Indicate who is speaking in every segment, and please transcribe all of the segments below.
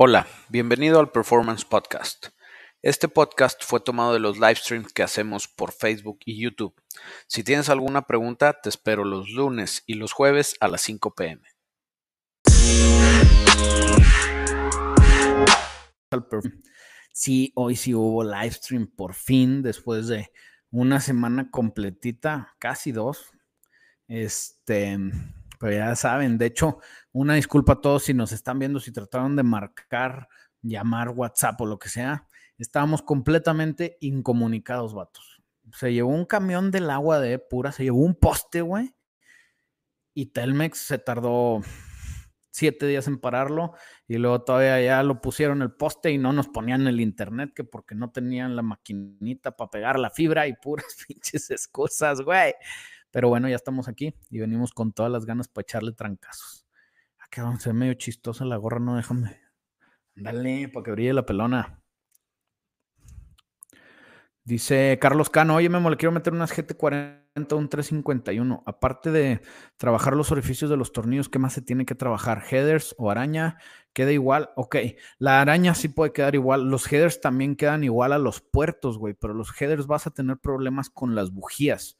Speaker 1: Hola, bienvenido al Performance Podcast. Este podcast fue tomado de los live streams que hacemos por Facebook y YouTube. Si tienes alguna pregunta, te espero los lunes y los jueves a las 5 pm.
Speaker 2: Sí, hoy sí hubo live stream por fin, después de una semana completita, casi dos. Este, pero ya saben, de hecho, una disculpa a todos si nos están viendo, si trataron de marcar, llamar WhatsApp o lo que sea. Estábamos completamente incomunicados, vatos. Se llevó un camión del agua de pura, se llevó un poste, güey. Y Telmex se tardó siete días en pararlo y luego todavía ya lo pusieron el poste y no nos ponían el internet que porque no tenían la maquinita para pegar la fibra y puras pinches excusas, güey. Pero bueno, ya estamos aquí y venimos con todas las ganas para echarle trancazos. Aquí vamos a ser medio chistosa la gorra, no déjame. Dale, para que brille la pelona. Dice Carlos Cano, oye Memo, le quiero meter unas GT40 un 351. Aparte de trabajar los orificios de los tornillos, ¿qué más se tiene que trabajar? ¿Headers o araña? ¿Queda igual? Ok, la araña sí puede quedar igual. Los headers también quedan igual a los puertos, güey, pero los headers vas a tener problemas con las bujías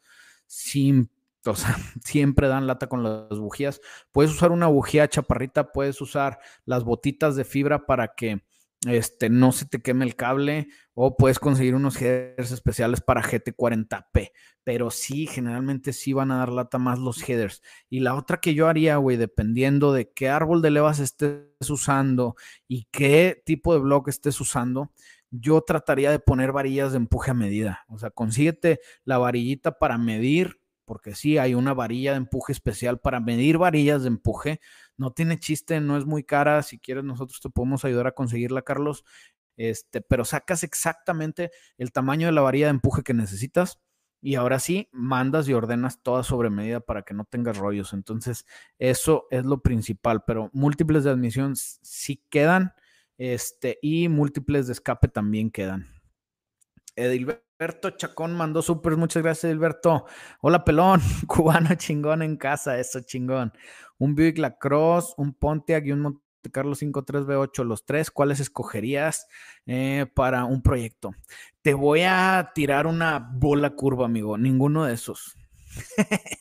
Speaker 2: siempre dan lata con las bujías. Puedes usar una bujía chaparrita, puedes usar las botitas de fibra para que este, no se te queme el cable o puedes conseguir unos headers especiales para GT40P, pero sí, generalmente sí van a dar lata más los headers. Y la otra que yo haría, güey, dependiendo de qué árbol de levas estés usando y qué tipo de bloque estés usando, yo trataría de poner varillas de empuje a medida. O sea, consíguete la varillita para medir, porque sí, hay una varilla de empuje especial para medir varillas de empuje. No tiene chiste, no es muy cara. Si quieres, nosotros te podemos ayudar a conseguirla, Carlos. Este, pero sacas exactamente el tamaño de la varilla de empuje que necesitas. Y ahora sí, mandas y ordenas toda sobre medida para que no tengas rollos. Entonces, eso es lo principal. Pero múltiples de admisión sí quedan este, y múltiples de escape también quedan. Edilberto Chacón mandó súper, muchas gracias Edilberto. Hola pelón, cubano chingón en casa, eso chingón. Un Buick Lacrosse, un Pontiac y un Monte Carlo 53B8, los tres, ¿cuáles escogerías eh, para un proyecto? Te voy a tirar una bola curva, amigo, ninguno de esos.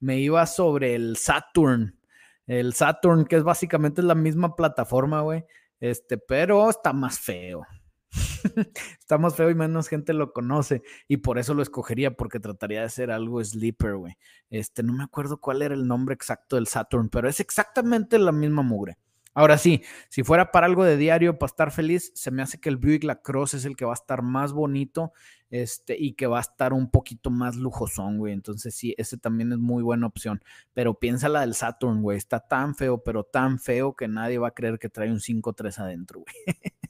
Speaker 2: Me iba sobre el Saturn, el Saturn, que es básicamente la misma plataforma, güey este, pero está más feo. está más feo y menos gente lo conoce. Y por eso lo escogería, porque trataría de ser algo sleeper, güey. Este, no me acuerdo cuál era el nombre exacto del Saturn, pero es exactamente la misma mugre. Ahora sí, si fuera para algo de diario, para estar feliz, se me hace que el Buick Lacrosse es el que va a estar más bonito este, y que va a estar un poquito más lujosón, güey. Entonces sí, ese también es muy buena opción. Pero piensa la del Saturn, güey. Está tan feo, pero tan feo que nadie va a creer que trae un 5.3 adentro, güey.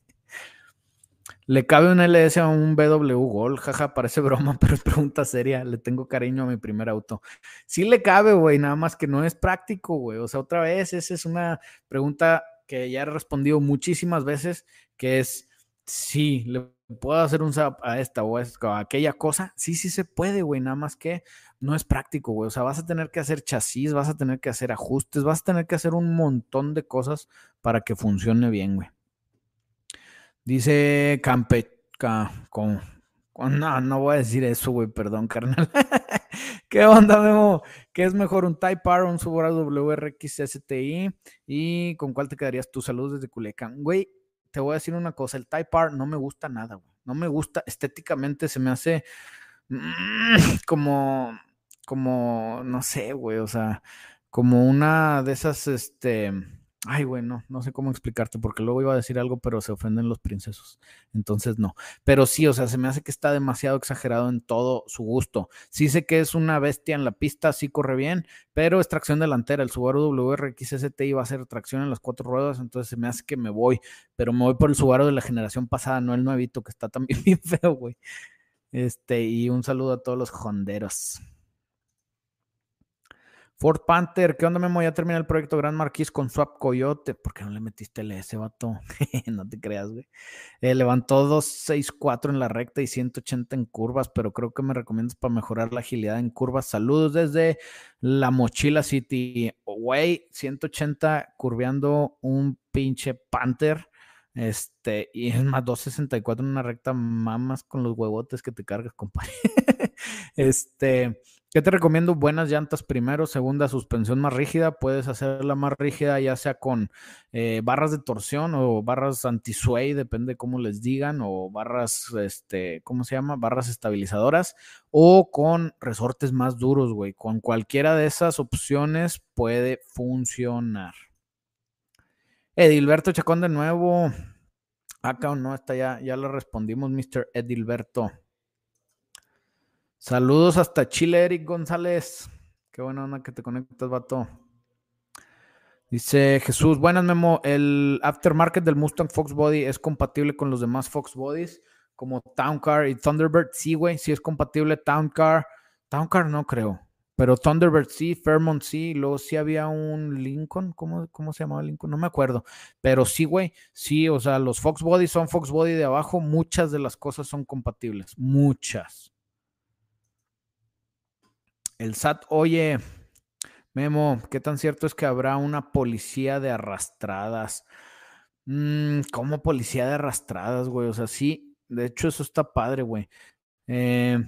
Speaker 2: Le cabe un LS a un BW Gol, jaja, parece broma, pero es pregunta seria. Le tengo cariño a mi primer auto. Sí le cabe, güey, nada más que no es práctico, güey. O sea, otra vez, esa es una pregunta que ya he respondido muchísimas veces, que es, sí, le puedo hacer un zap a esta o a aquella cosa. Sí, sí se puede, güey, nada más que no es práctico, güey. O sea, vas a tener que hacer chasis, vas a tener que hacer ajustes, vas a tener que hacer un montón de cosas para que funcione bien, güey. Dice Campeca, con, no, no voy a decir eso, güey, perdón, carnal. ¿Qué onda, Memo? ¿Qué es mejor, un Type R o un Subaru WRX STI? ¿Y con cuál te quedarías tu salud desde Culiacán? Güey, te voy a decir una cosa, el Type R no me gusta nada, güey. No me gusta, estéticamente se me hace mm, como, como, no sé, güey, o sea, como una de esas, este Ay, bueno, no, sé cómo explicarte, porque luego iba a decir algo, pero se ofenden los princesos. Entonces, no. Pero sí, o sea, se me hace que está demasiado exagerado en todo su gusto. Sí sé que es una bestia en la pista, sí corre bien, pero es tracción delantera. El Subaru WRX ST iba a ser tracción en las cuatro ruedas, entonces se me hace que me voy. Pero me voy por el Subaru de la generación pasada, no el nuevito, que está también bien feo, güey. Este, y un saludo a todos los honderos. Ford Panther, ¿qué onda, Memo? Ya termina el proyecto Gran Marquis con Swap Coyote. ¿Por qué no le metiste el S, vato? no te creas, güey. Eh, levantó 264 en la recta y 180 en curvas, pero creo que me recomiendas para mejorar la agilidad en curvas. Saludos desde la Mochila City. Güey, 180 curveando un pinche Panther. Este, y es más 264 en una recta, mamas con los huevotes que te cargas, compadre. este, ¿qué te recomiendo? Buenas llantas primero, segunda suspensión más rígida. Puedes hacerla más rígida ya sea con eh, barras de torsión o barras anti-sway, depende cómo les digan, o barras, este, ¿cómo se llama? Barras estabilizadoras, o con resortes más duros, güey. Con cualquiera de esas opciones puede funcionar. Edilberto Chacón de nuevo. Acá o no, está ya, ya le respondimos, Mr. Edilberto. Saludos hasta Chile, Eric González. Qué buena onda que te conectas, vato. Dice Jesús, buenas Memo, el aftermarket del Mustang Fox Body es compatible con los demás Fox Bodies como Town Car y Thunderbird. Sí, güey, sí es compatible Town Car. Town Car no creo. Pero Thunderbird sí, Fairmont sí, luego sí había un Lincoln, ¿cómo, cómo se llamaba Lincoln? No me acuerdo. Pero sí, güey, sí, o sea, los Fox Body son Fox Body de abajo, muchas de las cosas son compatibles, muchas. El SAT, oye, Memo, ¿qué tan cierto es que habrá una policía de arrastradas? Mm, ¿Cómo policía de arrastradas, güey? O sea, sí, de hecho eso está padre, güey. Eh,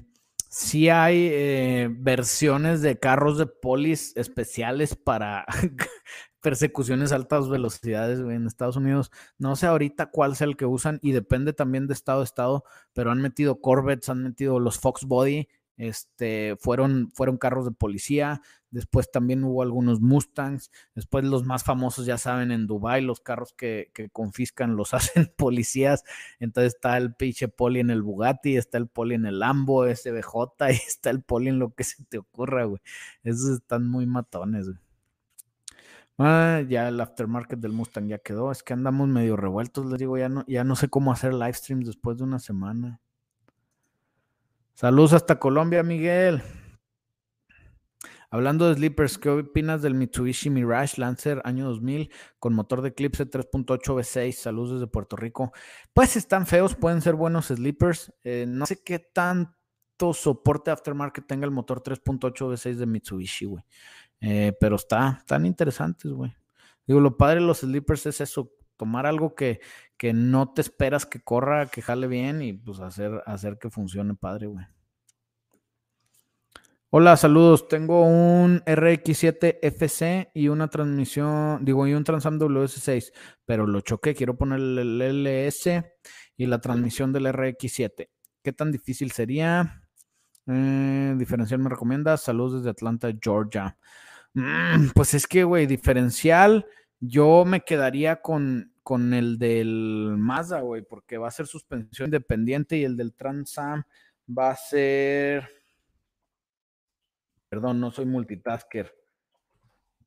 Speaker 2: sí hay eh, versiones de carros de polis especiales para persecuciones a altas velocidades en Estados Unidos. No sé ahorita cuál sea el que usan y depende también de estado a estado, pero han metido Corvettes, han metido los Fox Body este, fueron, fueron carros de policía, después también hubo algunos Mustangs, después los más famosos, ya saben, en Dubai los carros que, confiscan los hacen policías, entonces está el pinche poli en el Bugatti, está el poli en el Lambo, SBJ, y está el poli en lo que se te ocurra, güey. Esos están muy matones, güey. Ah, ya el aftermarket del Mustang ya quedó. Es que andamos medio revueltos, les digo, ya no, ya no sé cómo hacer live streams después de una semana. Saludos hasta Colombia, Miguel. Hablando de sleepers, ¿qué opinas del Mitsubishi Mirage Lancer año 2000 con motor de Eclipse 3.8 V6? Saludos desde Puerto Rico. Pues están feos, pueden ser buenos sleepers. Eh, no sé qué tanto soporte aftermarket tenga el motor 3.8 V6 de Mitsubishi, güey. Eh, pero está, están interesantes, güey. Digo, lo padre de los sleepers es eso, tomar algo que, que no te esperas que corra, que jale bien y pues hacer, hacer que funcione padre, güey. Hola, saludos. Tengo un RX7 FC y una transmisión, digo, y un Transam WS6, pero lo choqué. Quiero poner el LS y la transmisión del RX7. ¿Qué tan difícil sería? Eh, diferencial me recomienda. Saludos desde Atlanta, Georgia. Mm, pues es que, güey, diferencial, yo me quedaría con, con el del Mazda, güey, porque va a ser suspensión independiente y el del Transam va a ser. Perdón, no soy multitasker.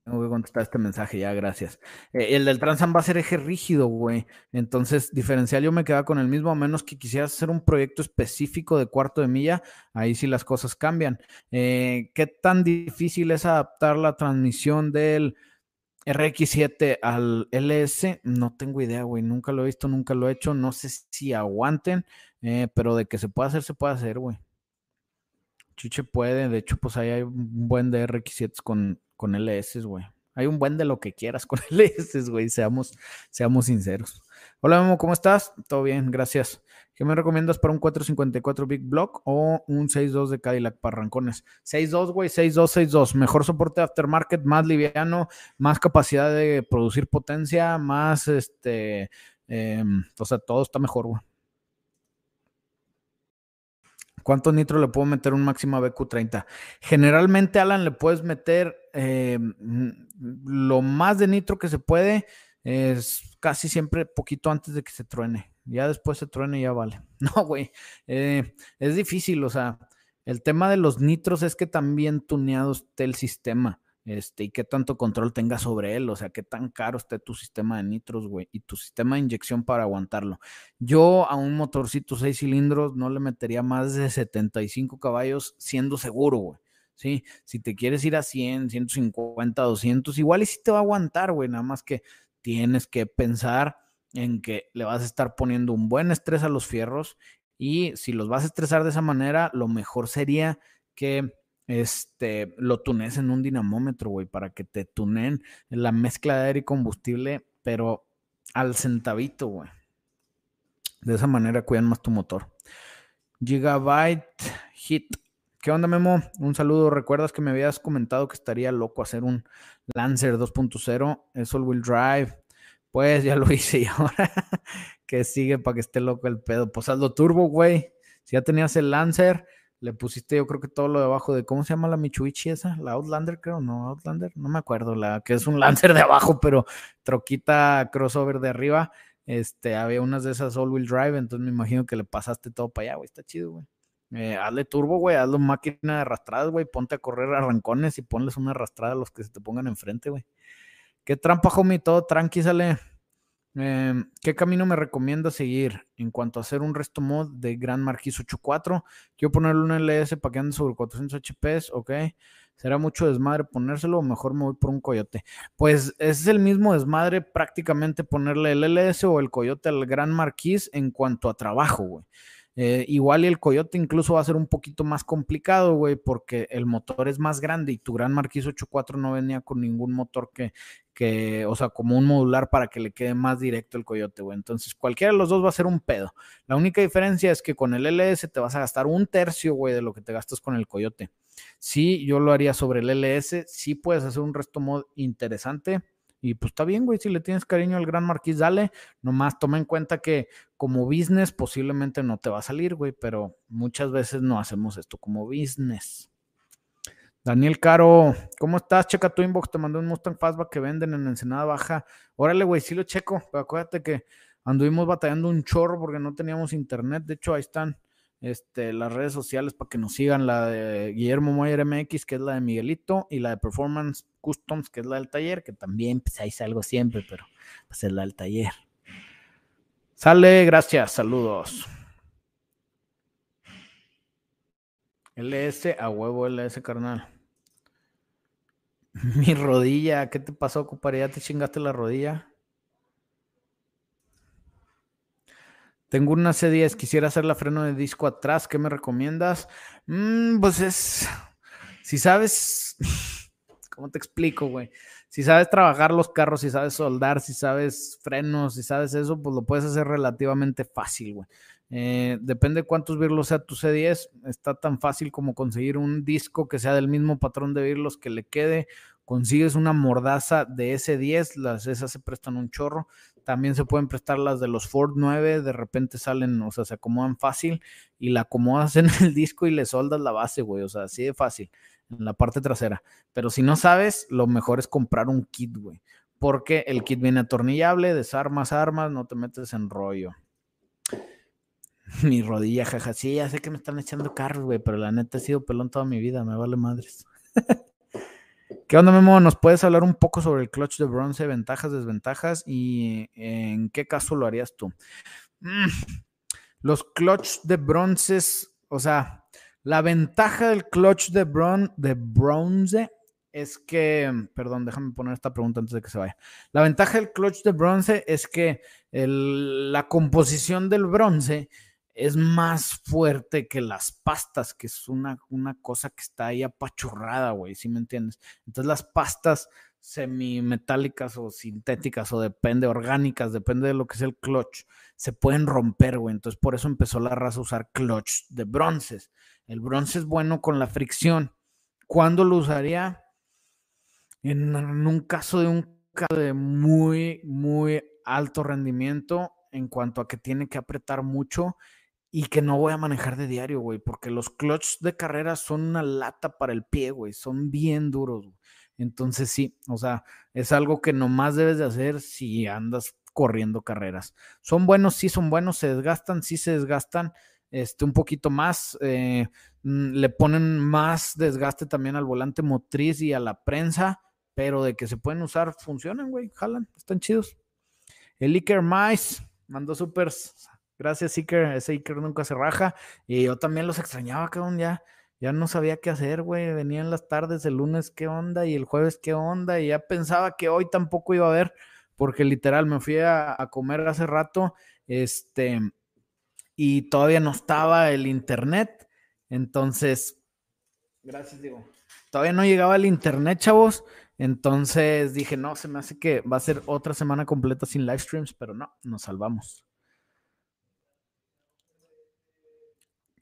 Speaker 2: Tengo que contestar este mensaje ya, gracias. Eh, el del Transam va a ser eje rígido, güey. Entonces, diferencial yo me quedaba con el mismo, a menos que quisieras hacer un proyecto específico de cuarto de milla, ahí sí las cosas cambian. Eh, ¿Qué tan difícil es adaptar la transmisión del RX7 al LS, no tengo idea, güey. Nunca lo he visto, nunca lo he hecho. No sé si aguanten, eh, pero de que se puede hacer, se puede hacer, güey. Chiche puede. De hecho, pues ahí hay un buen de RX7 con, con LS, güey. Hay un buen de lo que quieras con LS, güey. Seamos, seamos sinceros. Hola, Memo, ¿cómo estás? Todo bien, gracias. ¿Qué me recomiendas para un 454 Big Block o un 6.2 de Cadillac para rancones? 6.2, güey, 6.2, 6.2. Mejor soporte aftermarket, más liviano, más capacidad de producir potencia, más este. Em, o sea, todo está mejor, güey. ¿Cuánto nitro le puedo meter un máximo BQ30? Generalmente, Alan, le puedes meter em, lo más de nitro que se puede. Es casi siempre poquito antes de que se truene. Ya después se truene y ya vale. No, güey. Eh, es difícil, o sea, el tema de los nitros es que también tuneado esté el sistema. Este, y qué tanto control tenga sobre él, o sea, qué tan caro esté tu sistema de nitros, güey, y tu sistema de inyección para aguantarlo. Yo a un motorcito 6 cilindros no le metería más de 75 caballos siendo seguro, güey. Sí, si te quieres ir a 100, 150, 200, igual y si te va a aguantar, güey, nada más que tienes que pensar en que le vas a estar poniendo un buen estrés a los fierros y si los vas a estresar de esa manera, lo mejor sería que este, lo tunes en un dinamómetro, güey, para que te tunen la mezcla de aire y combustible, pero al centavito, güey. De esa manera cuidan más tu motor. Gigabyte Hit. ¿Qué onda, Memo? Un saludo. ¿Recuerdas que me habías comentado que estaría loco hacer un Lancer 2.0? Es all wheel drive. Pues ya lo hice y ahora que sigue para que esté loco el pedo. Pues hazlo turbo, güey. Si ya tenías el Lancer, le pusiste yo creo que todo lo de abajo de, ¿cómo se llama la Mitsubishi esa? La Outlander, creo, no, Outlander, no me acuerdo, la que es un Lancer de abajo, pero troquita crossover de arriba. Este, había unas de esas all-wheel drive, entonces me imagino que le pasaste todo para allá, güey. Está chido, güey. Eh, hazle turbo, güey, hazle máquina de arrastradas, güey. Ponte a correr arrancones y ponles una arrastrada a los que se te pongan enfrente, güey. Qué trampa, homie, todo tranqui, sale. Em, ¿Qué camino me recomienda seguir en cuanto a hacer un resto mod de Gran Marquis 8.4? Quiero ponerle un LS para que ande sobre 400 HPs, ok. ¿Será mucho desmadre ponérselo o mejor me voy por un coyote? Pues es el mismo desmadre prácticamente ponerle el LS o el coyote al Gran Marquis en cuanto a trabajo, güey. Eh, igual y el Coyote incluso va a ser un poquito más complicado, güey, porque el motor es más grande y tu Gran Marquis 8.4 no venía con ningún motor que, que, o sea, como un modular para que le quede más directo el Coyote, güey. Entonces, cualquiera de los dos va a ser un pedo. La única diferencia es que con el LS te vas a gastar un tercio, güey, de lo que te gastas con el Coyote. Sí, yo lo haría sobre el LS. Sí puedes hacer un resto mod interesante. Y pues está bien, güey, si le tienes cariño al Gran Marquis, dale. Nomás toma en cuenta que como business posiblemente no te va a salir, güey, pero muchas veces no hacemos esto como business. Daniel Caro, ¿cómo estás? Checa tu inbox, te mandé un Mustang Fastback que venden en Ensenada Baja. Órale, güey, sí lo checo, pero acuérdate que anduvimos batallando un chorro porque no teníamos internet. De hecho, ahí están este, las redes sociales para que nos sigan, la de Guillermo Moyer MX, que es la de Miguelito, y la de Performance Customs, que es la del taller, que también pues ahí salgo siempre, pero pues es la del taller. Sale, gracias, saludos. LS, a huevo LS, carnal. Mi rodilla, ¿qué te pasó, compadre? ¿Ya te chingaste la rodilla? Tengo una C10, quisiera hacer la freno de disco atrás, ¿qué me recomiendas? Mm, pues es, si sabes, ¿cómo te explico, güey? Si sabes trabajar los carros, si sabes soldar, si sabes frenos, si sabes eso, pues lo puedes hacer relativamente fácil, güey. Eh, depende de cuántos birlos sea tu C10, está tan fácil como conseguir un disco que sea del mismo patrón de birlos que le quede. Consigues una mordaza de S10, las esas se prestan un chorro. También se pueden prestar las de los Ford 9, de repente salen, o sea, se acomodan fácil y la acomodas en el disco y le soldas la base, güey, o sea, así de fácil, en la parte trasera. Pero si no sabes, lo mejor es comprar un kit, güey, porque el kit viene atornillable, desarmas armas, no te metes en rollo. Mi rodilla, jaja, sí, ya sé que me están echando carros, güey, pero la neta he sido pelón toda mi vida, me vale madres. ¿Qué onda, Memo? ¿Nos puedes hablar un poco sobre el clutch de bronce, ventajas, desventajas y en qué caso lo harías tú? Mm, los clutch de bronces, o sea, la ventaja del clutch de, bronce es que, perdón, déjame poner esta pregunta antes de que se vaya. La ventaja del clutch de bronce es que la composición del bronce es más fuerte que las pastas, que es una, una cosa que está ahí apachurrada, güey, ¿sí me entiendes? Entonces las pastas semimetálicas o sintéticas o depende, orgánicas, depende de lo que es el clutch, se pueden romper, güey. Entonces por eso empezó la raza a usar clutch de bronces. El bronce es bueno con la fricción. ¿Cuándo lo usaría? En, un caso de un caso de muy, muy alto rendimiento en cuanto a que tiene que apretar mucho y que no voy a manejar de diario, güey, porque los clutch de carrera son una lata para el pie, güey, son bien duros. Entonces sí, o sea, es algo que nomás debes de hacer si andas corriendo carreras. Son buenos, sí son buenos, se desgastan, sí se desgastan, este, un poquito más, eh, mm, le ponen más desgaste también al volante motriz y a la prensa, pero de que se pueden usar, funcionan, güey, jalan, están chidos. El Iker Mice mandó súper Gracias, Iker. Ese Iker nunca se raja. Y yo también los extrañaba, cabrón. Ya, ya no sabía qué hacer, güey. Venían las tardes, el lunes, qué onda, y el jueves, qué onda. Y ya pensaba que hoy tampoco iba a haber, porque literal me fui a, comer hace rato. Este, y todavía no estaba el internet. Entonces, gracias, digo. Todavía no llegaba el internet, chavos. Entonces dije, no, se me hace que va a ser otra semana completa sin live streams, pero no, nos salvamos.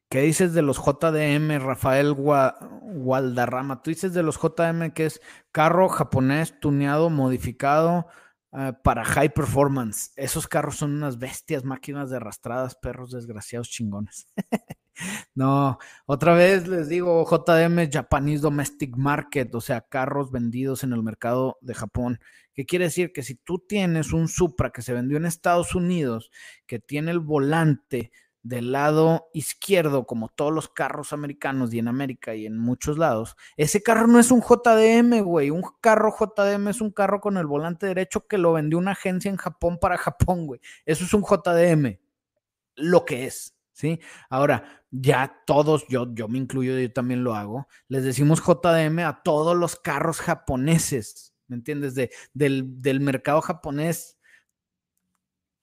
Speaker 2: ¿Qué dices de los JDM, Rafael Gualdarrama? Tú dices de los JDM que es carro japonés tuneado, modificado eh, para high performance. Esos carros son unas bestias, máquinas de arrastradas, perros desgraciados chingones. no, otra vez les digo, JDM Japanese Domestic Market, o sea, carros vendidos en el mercado de Japón. ¿Qué quiere decir? Que si tú tienes un Supra que se vendió en Estados Unidos, que tiene el volante del lado izquierdo, como todos los carros americanos y en América y en muchos lados, ese carro no es un JDM, güey. Un carro JDM es un carro con el volante derecho que lo vendió una agencia en Japón para Japón, güey. Eso es un JDM. Lo que es, ¿sí? Ahora, ya todos, yo, yo me incluyo, yo también lo hago, les decimos JDM a todos los carros japoneses, ¿me entiendes? De, del, del mercado japonés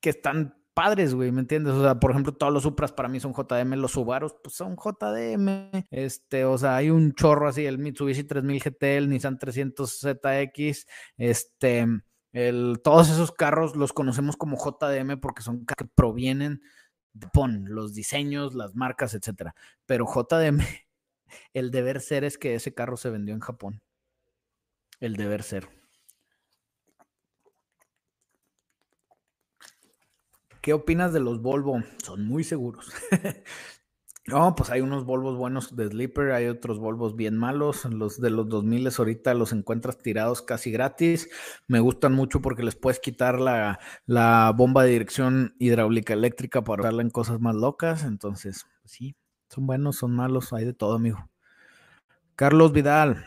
Speaker 2: que están padres, güey, ¿me entiendes? O sea, por ejemplo, todos los Supras para mí son JDM, los Subarus pues son JDM. Este, o sea, hay un chorro así, el Mitsubishi 3000 GT, el Nissan 300 ZX, este, el, todos esos carros los conocemos como JDM porque son que provienen de PON, los diseños, las marcas, etcétera. Pero JDM, el deber ser es que ese carro se vendió en Japón. El deber ser. ¿Qué opinas de los Volvo? Son muy seguros. no, pues hay unos Volvos buenos de Sleeper, hay otros Volvos bien malos. Los de los 2000 ahorita los encuentras tirados casi gratis. Me gustan mucho porque les puedes quitar la, la bomba de dirección hidráulica eléctrica para usarla en cosas más locas. Entonces, pues sí, son buenos, son malos, hay de todo, amigo. Carlos Vidal,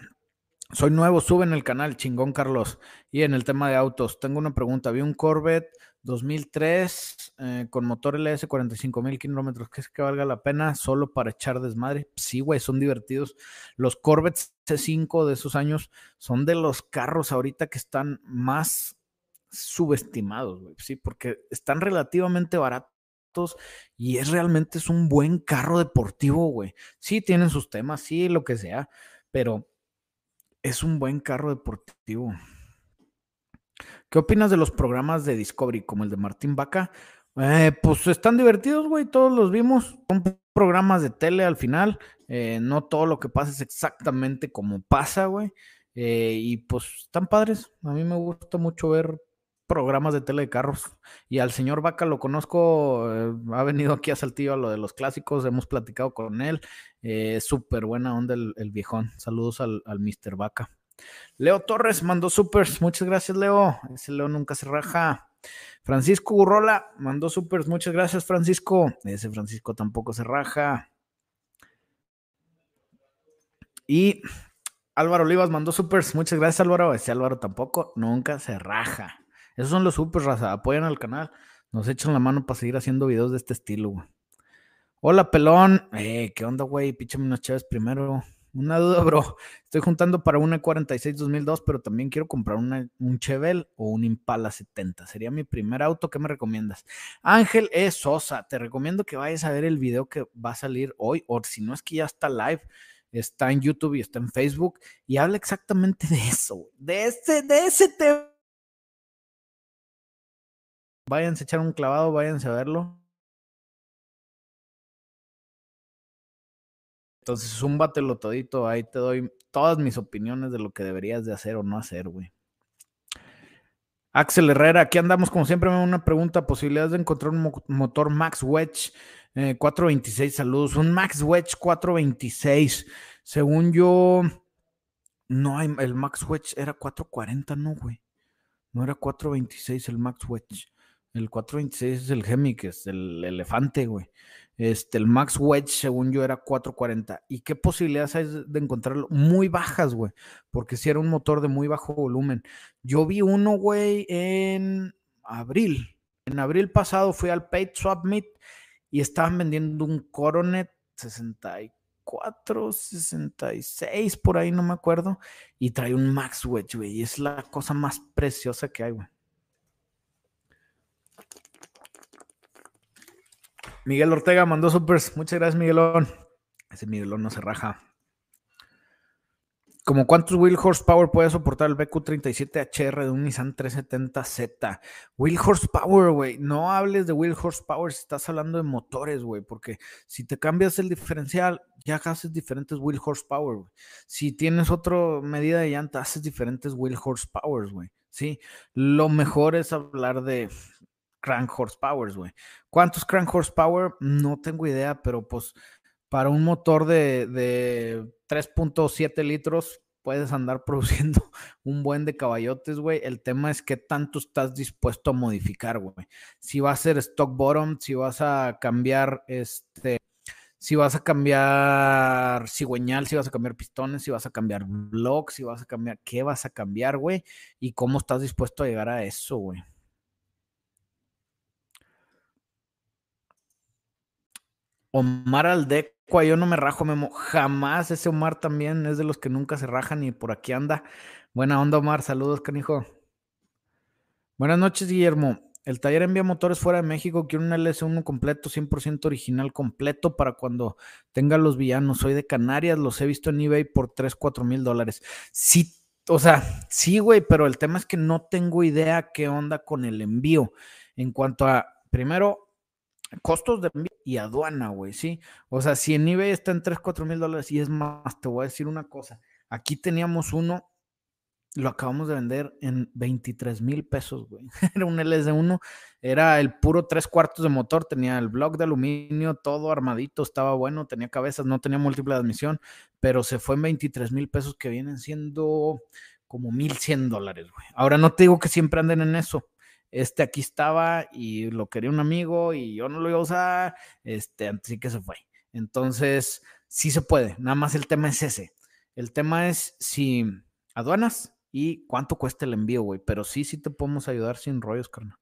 Speaker 2: soy nuevo, sube en el canal, chingón Carlos. Y en el tema de autos, tengo una pregunta. Vi un Corvette 2003 eh, con motor LS 45 mil kilómetros. ¿Crees que valga la pena solo para echar desmadre? Sí, güey, son divertidos. Los Corvette C5 de esos años son de los carros ahorita que están más subestimados, güey. Sí, porque están relativamente baratos y es realmente es un buen carro deportivo, güey. Sí, tienen sus temas, sí, lo que sea, pero es un buen carro deportivo. ¿Qué opinas de los programas de Discovery como el de Martín Vaca? Eh, pues están divertidos, güey, todos los vimos. Son programas de tele al final. Eh, no todo lo que pasa es exactamente como pasa, güey. Eh, y pues están padres. A mí me gusta mucho ver programas de tele de carros. Y al señor Vaca lo conozco, ha venido aquí a Saltillo a lo de los clásicos, hemos platicado con él. Súper buena onda el, viejón. Saludos al, al Mr. Vaca. Leo Torres mandó supers. Muchas gracias, Leo. Ese Leo nunca se raja. Francisco Urrola mandó supers. Muchas gracias, Francisco. Ese Francisco tampoco se raja. Y Álvaro Olivas mandó supers. Muchas gracias, Álvaro. Ese Álvaro tampoco nunca se raja. Esos son los supers, raza. Apoyan al canal. Nos echan la mano para seguir haciendo videos de este estilo, Hola, pelón. Eh, ¿qué onda, güey? Píchame unas chaves primero. Una duda, bro. Estoy juntando para una 46 2002, pero también quiero comprar un Chevel o un Impala 70. Sería mi primer auto. ¿Qué me recomiendas? Ángel E. Sosa. Te recomiendo que vayas a ver el video que va a salir hoy, o si no es que ya está live, está en YouTube y está en Facebook, y habla exactamente de eso, de ese, de ese tema. Váyanse a echar un clavado, váyanse a verlo. Entonces, zúmbatelo todito, ahí te doy todas mis opiniones de lo que deberías de hacer o no hacer, güey. Axel Herrera, aquí andamos como siempre, una pregunta, posibilidades de encontrar un motor Max Wedge 426, eh, saludos, un Max Wedge 426, según yo, no hay, el Max Wedge era 440, no, güey, no era 426 el Max Wedge, el 426 es el Hemi, que es el elefante, güey. Este, el Max Wedge, según yo, era 440. ¿Y qué posibilidades hay de encontrarlo? Muy bajas, güey, porque si era un motor de muy bajo volumen. Yo vi uno, güey, en abril. En abril pasado fui al Paid Swap Meet y estaban vendiendo un Coronet 64, 66, por ahí no me acuerdo, y trae un Max Wedge, güey, y es la cosa más preciosa que hay, güey. Miguel Ortega mandó supers. Muchas gracias, Miguelón. Ese Miguelón no se raja. como cuántos wheel horsepower puede soportar el BQ37HR de un Nissan 370Z. Wheel horsepower, güey. No hables de wheel horsepower si estás hablando de motores, güey. Porque si te cambias el diferencial, ya haces diferentes wheel horsepower, güey. Si tienes otra medida de llanta, haces diferentes wheel horsepower, güey. Sí. Lo mejor es hablar de crank horsepower, güey. ¿Cuántos crank horsepower? No tengo idea, pero pues para un motor de, de 3.7 litros puedes andar produciendo un buen de caballotes, güey. El tema es qué tanto estás dispuesto a modificar, güey. Si va a ser stock bottom, si vas a cambiar este, si vas a cambiar cigüeñal, si vas a cambiar pistones, si vas a cambiar blocks, si vas a cambiar, ¿qué vas a cambiar, güey? Y cómo estás dispuesto a llegar a eso, güey. Omar Aldecua, yo no me rajo, Memo. Jamás ese Omar también es de los que nunca se rajan y por aquí anda. Buena onda, Omar. Saludos, canijo. Buenas noches, Guillermo. El taller envía motores fuera de México. Quiero un LS1 completo, 100% original completo para cuando tenga los villanos. Soy de Canarias, los he visto en eBay por 3, 4 mil dólares. Sí, o sea, sí, güey, pero el tema es que no tengo idea qué onda con el envío. En cuanto a, primero, costos de envío y aduana, güey, ¿sí? O sea, si en eBay está en 3, 4 mil dólares y es más, te voy a decir una cosa. Aquí teníamos uno, lo acabamos de vender en 23 mil pesos, güey. Era un LS1, era el puro tres cuartos de motor, tenía el block de aluminio, todo armadito, estaba bueno, tenía cabezas, no tenía múltiple admisión, pero se fue en 23 mil pesos que vienen siendo como 1100 dólares, güey. Ahora no te digo que siempre anden en eso, este aquí estaba y lo quería un amigo y yo no lo iba a usar, este, así que se fue. Entonces, sí se puede, nada más el tema es ese. El tema es si aduanas y cuánto cuesta el envío, güey, pero sí, sí te podemos ayudar sin rollos, carnal.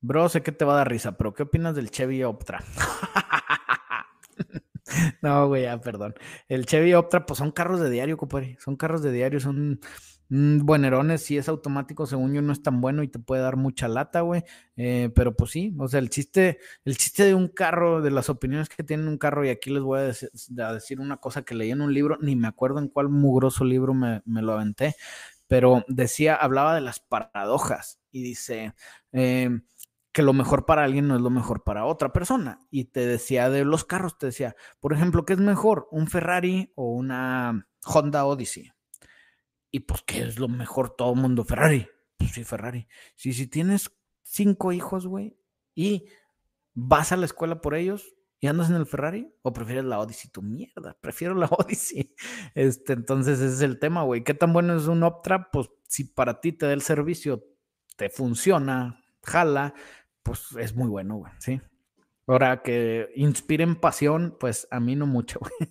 Speaker 2: Bro, sé que te va a dar risa, pero ¿qué opinas del Chevy Optra? no, güey, ya, perdón. El Chevy Optra, pues son carros de diario, compadre. Son carros de diario, son buenerones, si es automático, según yo, no es tan bueno y te puede dar mucha lata, güey. Eh, pero pues sí, o sea, el chiste, el chiste de un carro, de las opiniones que tiene un carro, y aquí les voy a, decir, una cosa que leí en un libro, ni me acuerdo en cuál mugroso libro me, lo aventé, pero decía, hablaba de las paradojas y dice em, que lo mejor para alguien no es lo mejor para otra persona. Y te decía de los carros, te decía, por ejemplo, ¿qué es mejor? ¿Un Ferrari o una Honda Odyssey? Y pues, ¿qué es lo mejor? Todo el mundo, Ferrari. Pues sí, Ferrari. Si, si tienes cinco hijos, güey, y vas a la escuela por ellos y andas en el Ferrari, o prefieres la Odyssey, tu mierda, prefiero la Odyssey. Este, entonces, ese es el tema, güey. ¿Qué tan bueno es un Optra? Pues si para ti te da el servicio, te funciona, jala, pues es muy bueno, güey, ¿sí? Ahora que inspiren pasión, pues a mí no mucho, güey.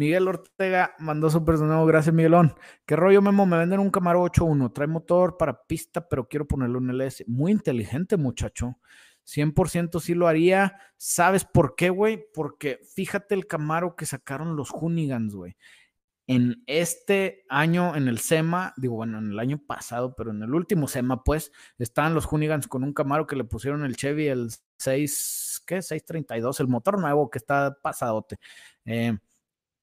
Speaker 2: Miguel Ortega mandó su personal. Gracias, Miguelón. ¿Qué rollo, Memo? Me venden un Camaro 8.1. Trae motor para pista, pero quiero ponerle un LS. Muy inteligente, muchacho. 100% sí lo haría. ¿Sabes por qué, güey? Porque fíjate el Camaro que sacaron los Hunigans, güey. En este año, en el SEMA, digo, bueno, en el año pasado, pero en el último SEMA, pues, estaban los Hunigans con un Camaro que le pusieron el Chevy, el 6, ¿qué? 632, el motor nuevo que está pasadote. Eh,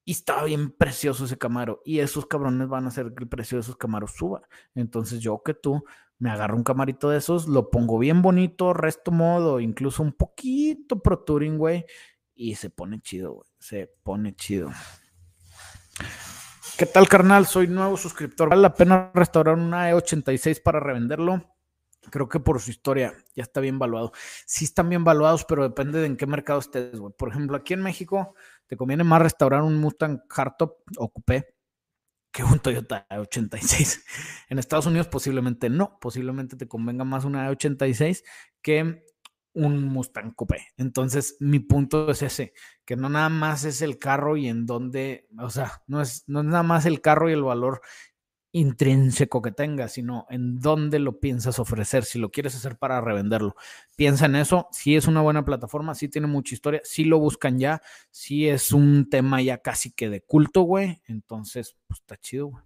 Speaker 2: y estaba bien precioso ese Camaro. Y esos cabrones van a hacer que el precio de esos Camaros suba. Entonces yo que tú me agarro un camarito de esos, lo pongo bien bonito, resto modo, incluso un poquito Pro Touring, güey. Y se pone chido, güey. Se pone chido. ¿Qué tal, carnal? Soy nuevo suscriptor. ¿Vale la pena restaurar una E86 para revenderlo? Creo que por su historia ya está bien valuado. Sí están bien valuados, pero depende de en qué mercado estés, güey. Por ejemplo, aquí en México te conviene más restaurar un Mustang Hardtop o Coupé que un Toyota 86. En Estados Unidos posiblemente no, posiblemente te convenga más una 86 que un Mustang Coupé. Entonces, mi punto es ese, que no nada más es el carro y en dónde, o sea, no es, no es nada más el carro y el valor intrínseco que tenga, sino en dónde lo piensas ofrecer, si lo quieres hacer para revenderlo. Piensa en eso, si es una buena plataforma, si tiene mucha historia, si lo buscan ya, si es un tema ya casi que de culto, güey, entonces, pues está chido, güey.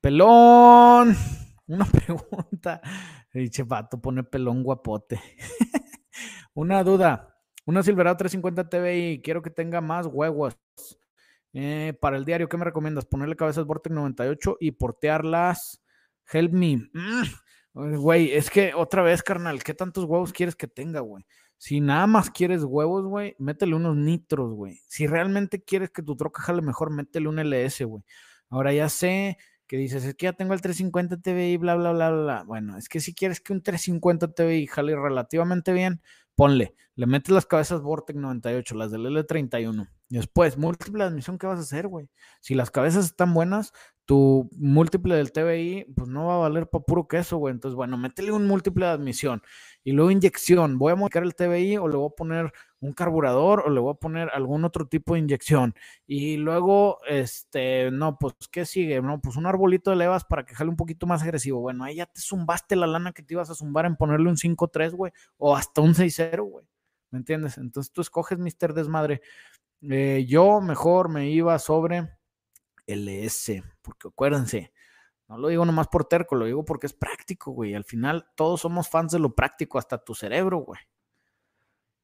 Speaker 2: Pelón, una pregunta. Dice pato, pone pelón guapote. una duda. Una Silverado 350 TVI, quiero que tenga más huevos. Eh, para el diario, ¿qué me recomiendas? Ponerle cabezas Vortex 98 y portearlas. Help me. Mm, güey, es que otra vez, carnal, ¿qué tantos huevos quieres que tenga, güey? Si nada más quieres huevos, güey, métele unos nitros, güey. Si realmente quieres que tu troca jale mejor, métele un LS, güey. Ahora ya sé que dices, es que ya tengo el 350 TVI, bla, bla, bla, bla. Bueno, es que si quieres que un 350 TVI jale relativamente bien, ponle, le metes las cabezas Vortex 98, las del L31. Después, múltiple admisión, ¿qué vas a hacer, güey? Si las cabezas están buenas, tu múltiple del TBI, pues no va a valer para puro queso, güey. Entonces, bueno, métele un múltiple de admisión y luego inyección. Voy a modificar el TBI o le voy a poner un carburador o le voy a poner algún otro tipo de inyección. Y luego, este, no, pues, ¿qué sigue? No, pues un arbolito de levas para que jale un poquito más agresivo. Bueno, ahí ya te zumbaste la lana que te ibas a zumbar en ponerle un 5-3, güey, o hasta un 6-0, güey. ¿Me entiendes? Entonces tú escoges Mr. Desmadre. Eh, yo mejor me iba sobre LS, porque acuérdense, no lo digo nomás por terco, lo digo porque es práctico, güey. Al final todos somos fans de lo práctico, hasta tu cerebro, güey.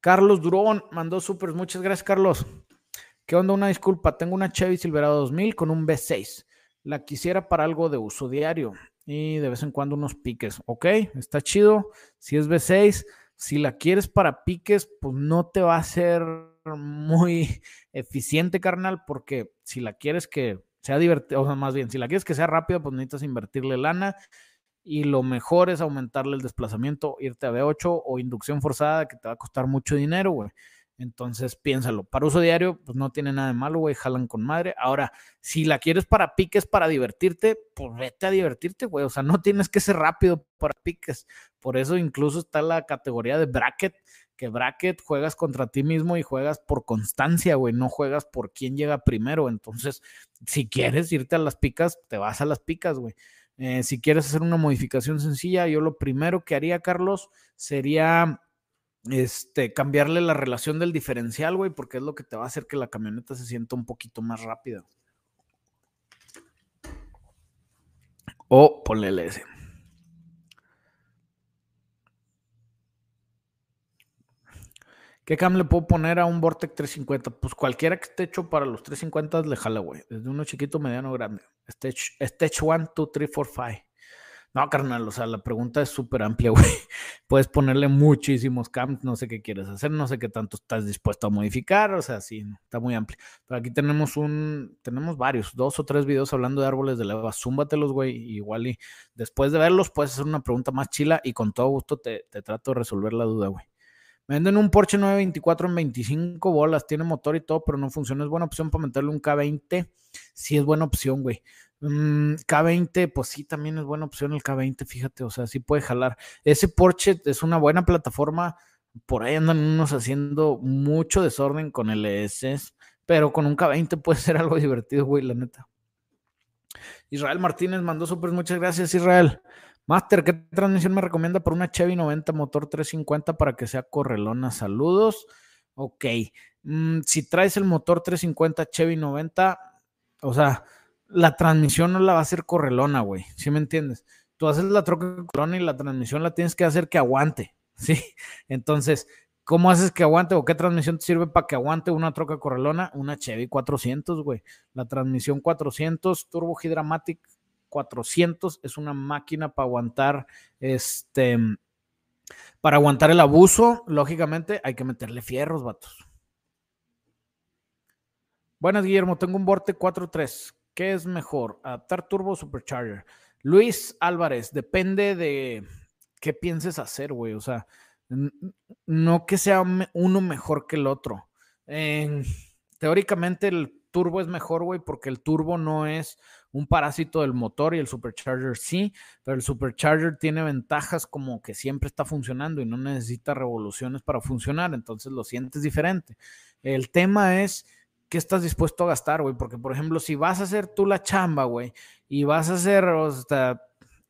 Speaker 2: Carlos Durón mandó súper, muchas gracias, Carlos. ¿Qué onda? Una disculpa, tengo una Chevy Silverado 2000 con un V6. La quisiera para algo de uso diario y de vez en cuando unos piques. Ok, está chido. Si es V6, si la quieres para piques, pues no te va a ser muy eficiente, carnal, porque si la quieres que sea divertido, o sea, más bien, si la quieres que sea rápida, pues necesitas invertirle lana y lo mejor es aumentarle el desplazamiento, irte a V8 o inducción forzada que te va a costar mucho dinero, güey. Entonces piénsalo, para uso diario, pues no tiene nada de malo, güey, jalan con madre. Ahora, si la quieres para piques, para divertirte, pues vete a divertirte, güey. O sea, no tienes que ser rápido para piques. Por eso incluso está la categoría de bracket, que bracket juegas contra ti mismo y juegas por constancia, güey, no juegas por quién llega primero. Entonces, si quieres irte a las picas, te vas a las picas, güey. Eh, si quieres hacer una modificación sencilla, yo lo primero que haría, Carlos, sería este, cambiarle la relación del diferencial, güey, porque es lo que te va a hacer que la camioneta se sienta un poquito más rápida. O ponle LS. ¿Qué cam le puedo poner a un Vortex 350? Pues cualquiera que esté hecho para los 350 le jala, güey. Desde uno chiquito, mediano, grande. Stage, stage 1, 2, 3, 4, 5. No, carnal, o sea, la pregunta es súper amplia, güey. Puedes ponerle muchísimos cams, no sé qué quieres hacer, no sé qué tanto estás dispuesto a modificar, o sea, sí, está muy amplio. Pero aquí tenemos un, tenemos varios, dos o tres videos hablando de árboles de leva. Zúmbatelos, güey, igual y después de verlos puedes hacer una pregunta más chila y con todo gusto te, te trato de resolver la duda, güey. Venden un Porsche 924 en 25 bolas, tiene motor y todo, pero no funciona. Es buena opción para meterle un K20. Sí es buena opción, güey. Mm, K20, pues sí, también es buena opción el K20, fíjate, o sea, sí puede jalar. Ese Porsche es una buena plataforma. Por ahí andan unos haciendo mucho desorden con el ES, pero con un K20 puede ser algo divertido, güey, la neta. Israel Martínez mandó súper, muchas gracias, Israel. Master, ¿qué transmisión me recomienda para una Chevy 90 motor 350 para que sea correlona? Saludos. Ok. Mm, si traes el motor 350 Chevy 90, o sea, la transmisión no la va a hacer correlona, güey. ¿Sí me entiendes? Tú haces la troca correlona y la transmisión la tienes que hacer que aguante. ¿Sí? Entonces, ¿cómo haces que aguante o qué transmisión te sirve para que aguante una troca correlona? Una Chevy 400, güey. La transmisión 400 Turbo Hydramatic 400 es una máquina para aguantar este para aguantar el abuso, lógicamente hay que meterle fierros, vatos. Buenas, Guillermo, tengo un Vorte 4.3. ¿Qué es mejor? ¿Adaptar turbo o supercharger? Luis Álvarez, depende de qué pienses hacer, güey. O sea, no que sea uno mejor que el otro. teóricamente el turbo es mejor, güey, porque el turbo no es un parásito del motor y el supercharger sí, pero el supercharger tiene ventajas como que siempre está funcionando y no necesita revoluciones para funcionar, entonces lo sientes diferente. El tema es qué estás dispuesto a gastar, güey, porque por ejemplo, si vas a hacer tú la chamba, güey, y vas a hacer hasta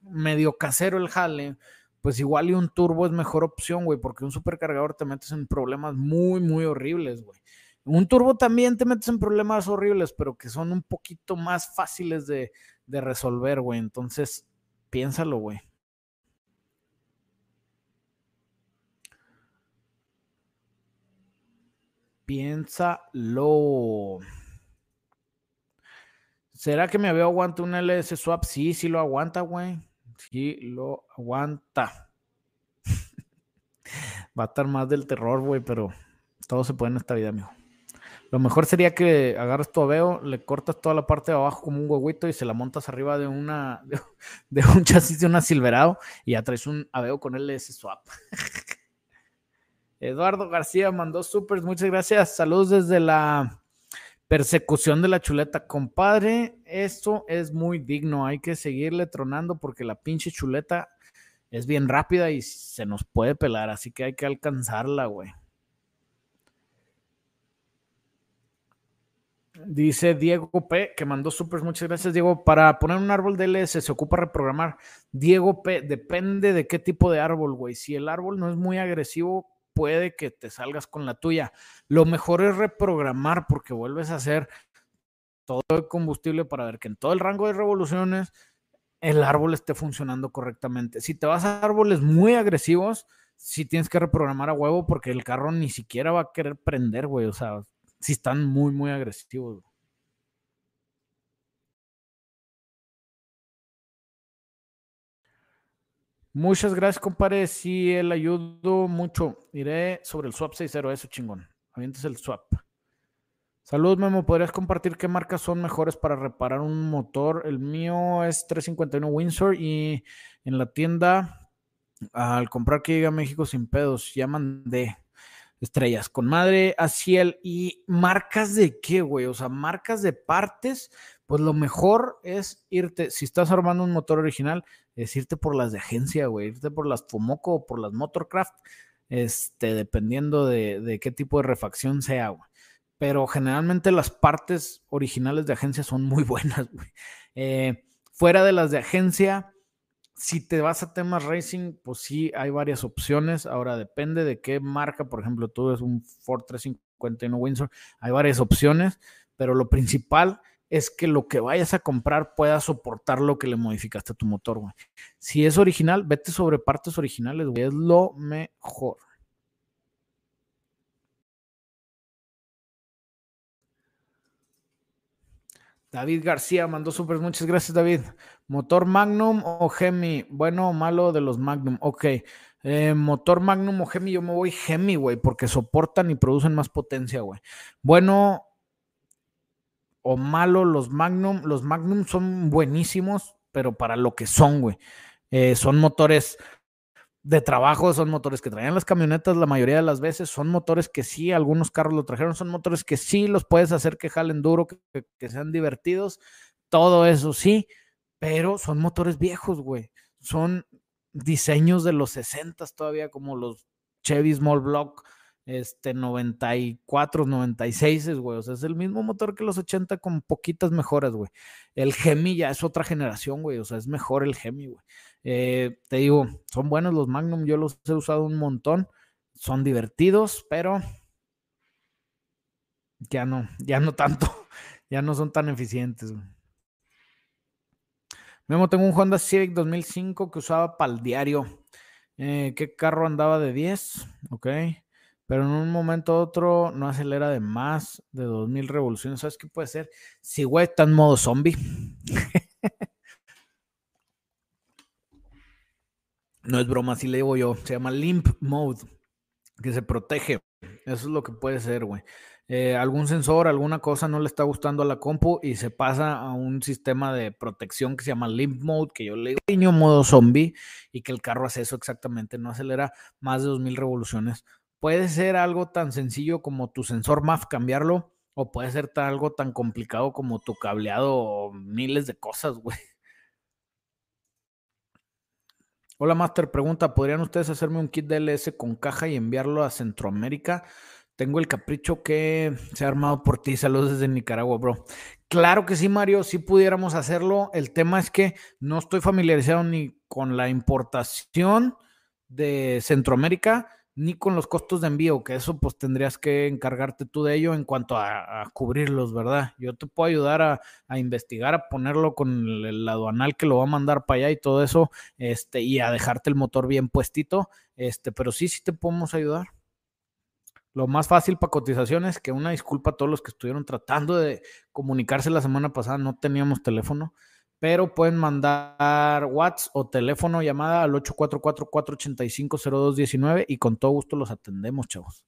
Speaker 2: medio casero el jale, pues igual y un turbo es mejor opción, güey, porque un supercargador te metes en problemas muy, muy horribles, güey. Un turbo también te metes en problemas horribles, pero que son un poquito más fáciles de, resolver, güey. Entonces, piénsalo, güey. Piénsalo. ¿Será que mi Aveo aguanta un LS swap? Sí, sí lo aguanta, güey. Sí lo aguanta. Va a estar más del terror, güey, pero todo se puede en esta vida, amigo. Lo mejor sería que agarres tu aveo, le cortas toda la parte de abajo como un huevito y se la montas arriba de una de, un chasis de una Silverado y ya traes un aveo con LS Swap. Eduardo García mandó supers, muchas gracias. Saludos desde la persecución de la chuleta. Compadre, esto es muy digno. Hay que seguirle tronando porque la pinche chuleta es bien rápida y se nos puede pelar, así que hay que alcanzarla, güey. Dice Diego P, que mandó súper, muchas gracias, Diego. Para poner un árbol DLS se ocupa reprogramar. Diego P, depende de qué tipo de árbol, güey. Si el árbol no es muy agresivo, puede que te salgas con la tuya. Lo mejor es reprogramar porque vuelves a hacer todo el combustible para ver que en todo el rango de revoluciones el árbol esté funcionando correctamente. Si te vas a árboles muy agresivos, sí tienes que reprogramar a huevo porque el carro ni siquiera va a querer prender, güey. O sea, si están muy, muy agresivos. Muchas gracias, compadre. Sí, el ayudo mucho. Iré sobre el swap 6.0, eso chingón. Avientes el swap. Saludos, Memo. ¿Podrías compartir qué marcas son mejores para reparar un motor? El mío es 351 Windsor y en la tienda, al comprar que llega a México sin pedos, ya mandé estrellas con madre, Aciel y marcas de qué, güey, o sea, marcas de partes, pues lo mejor es irte, si estás armando un motor original, es irte por las de agencia, güey, irte por las Fomoco o por las Motorcraft, este, dependiendo de, de qué tipo de refacción sea, güey. Pero generalmente las partes originales de agencia son muy buenas. Eh, fuera de las de agencia, si te vas a temas racing, pues sí, hay varias opciones. Ahora depende de qué marca, por ejemplo, tú eres un Ford 351 Windsor, hay varias opciones, pero lo principal es que lo que vayas a comprar pueda soportar lo que le modificaste a tu motor. Si es original, vete sobre partes originales, es lo mejor. David García mandó súper, muchas gracias David. ¿Motor Magnum o Gemi? Bueno o malo de los Magnum. Ok. Eh, motor Magnum o Gemi, yo me voy Gemi, güey, porque soportan y producen más potencia, güey. Bueno o malo los Magnum. Los Magnum son buenísimos, pero para lo que son, güey. Eh, son motores de trabajo, son motores que traían las camionetas la mayoría de las veces, son motores que sí, algunos carros lo trajeron, son motores que sí los puedes hacer que jalen duro, que, sean divertidos, todo eso sí, pero son motores viejos, güey. Son diseños de los 60 todavía, como los Chevy Small Block, este 94, 96, güey. O sea, es el mismo motor que los 80 con poquitas mejoras, güey. El Gemi ya es otra generación, güey. O sea, es mejor el Gemi, güey. Eh, te digo, son buenos los Magnum, yo los he usado un montón, son divertidos, pero ya no, ya no tanto, ya no son tan eficientes. Memo, tengo un Honda Civic 2005 que usaba para el diario. Eh, ¿Qué carro andaba de 10? Ok. Pero en un momento u otro no acelera de más de 2000 revoluciones. ¿Sabes qué puede ser? Si güey está en modo zombie. No es broma, así le digo yo. Se llama limp mode, que se protege. Eso es lo que puede ser, güey. Eh, algún sensor, alguna cosa no le está gustando a la compu y se pasa a un sistema de protección que se llama limp mode, que yo le digo modo zombie y que el carro hace eso exactamente, no acelera más de 2000 revoluciones. Puede ser algo tan sencillo como tu sensor MAF cambiarlo o puede ser algo tan complicado como tu cableado o miles de cosas, güey. Hola Master, pregunta, ¿podrían ustedes hacerme un kit DLS con caja y enviarlo a Centroamérica? Tengo el capricho que se ha armado por ti. Saludos desde Nicaragua, bro. Claro que sí, Mario, sí pudiéramos hacerlo. El tema es que no estoy familiarizado ni con la importación de Centroamérica ni con los costos de envío, que eso pues tendrías que encargarte tú de ello en cuanto a, cubrirlos, ¿verdad? Yo te puedo ayudar a, investigar, a ponerlo con el, aduanal que lo va a mandar para allá y todo eso, este, y a dejarte el motor bien puestito, este, pero sí, sí te podemos ayudar. Lo más fácil para cotizaciones, que una disculpa a todos los que estuvieron tratando de comunicarse la semana pasada, no teníamos teléfono, pero pueden mandar WhatsApp o teléfono llamada al 844-485-0219 y con todo gusto los atendemos, chavos.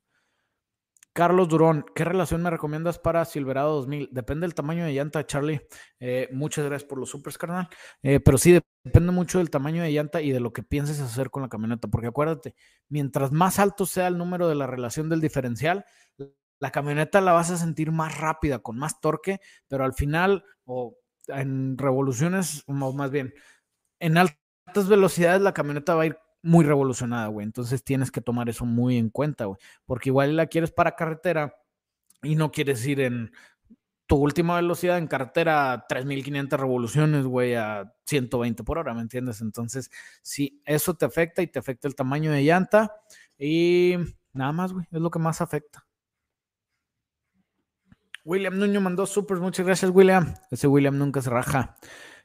Speaker 2: Carlos Durón, ¿qué relación me recomiendas para Silverado 2000? Depende del tamaño de llanta, Charlie. Eh, muchas gracias por los supers, carnal. Eh, pero sí, depende mucho del tamaño de llanta y de lo que pienses hacer con la camioneta. Porque acuérdate, mientras más alto sea el número de la relación del diferencial, la camioneta la vas a sentir más rápida, con más torque, pero al final, o en revoluciones, o más bien, en altas velocidades, la camioneta va a ir muy revolucionada, güey. Entonces tienes que tomar eso muy en cuenta, güey. Porque igual la quieres para carretera y no quieres ir en tu última velocidad en carretera 3500 revoluciones, güey, a 120 por hora, ¿me entiendes? Entonces, sí, eso te afecta y te afecta el tamaño de llanta y nada más, güey, es lo que más afecta. William Nuño mandó supers, muchas gracias, William. Ese William nunca se raja.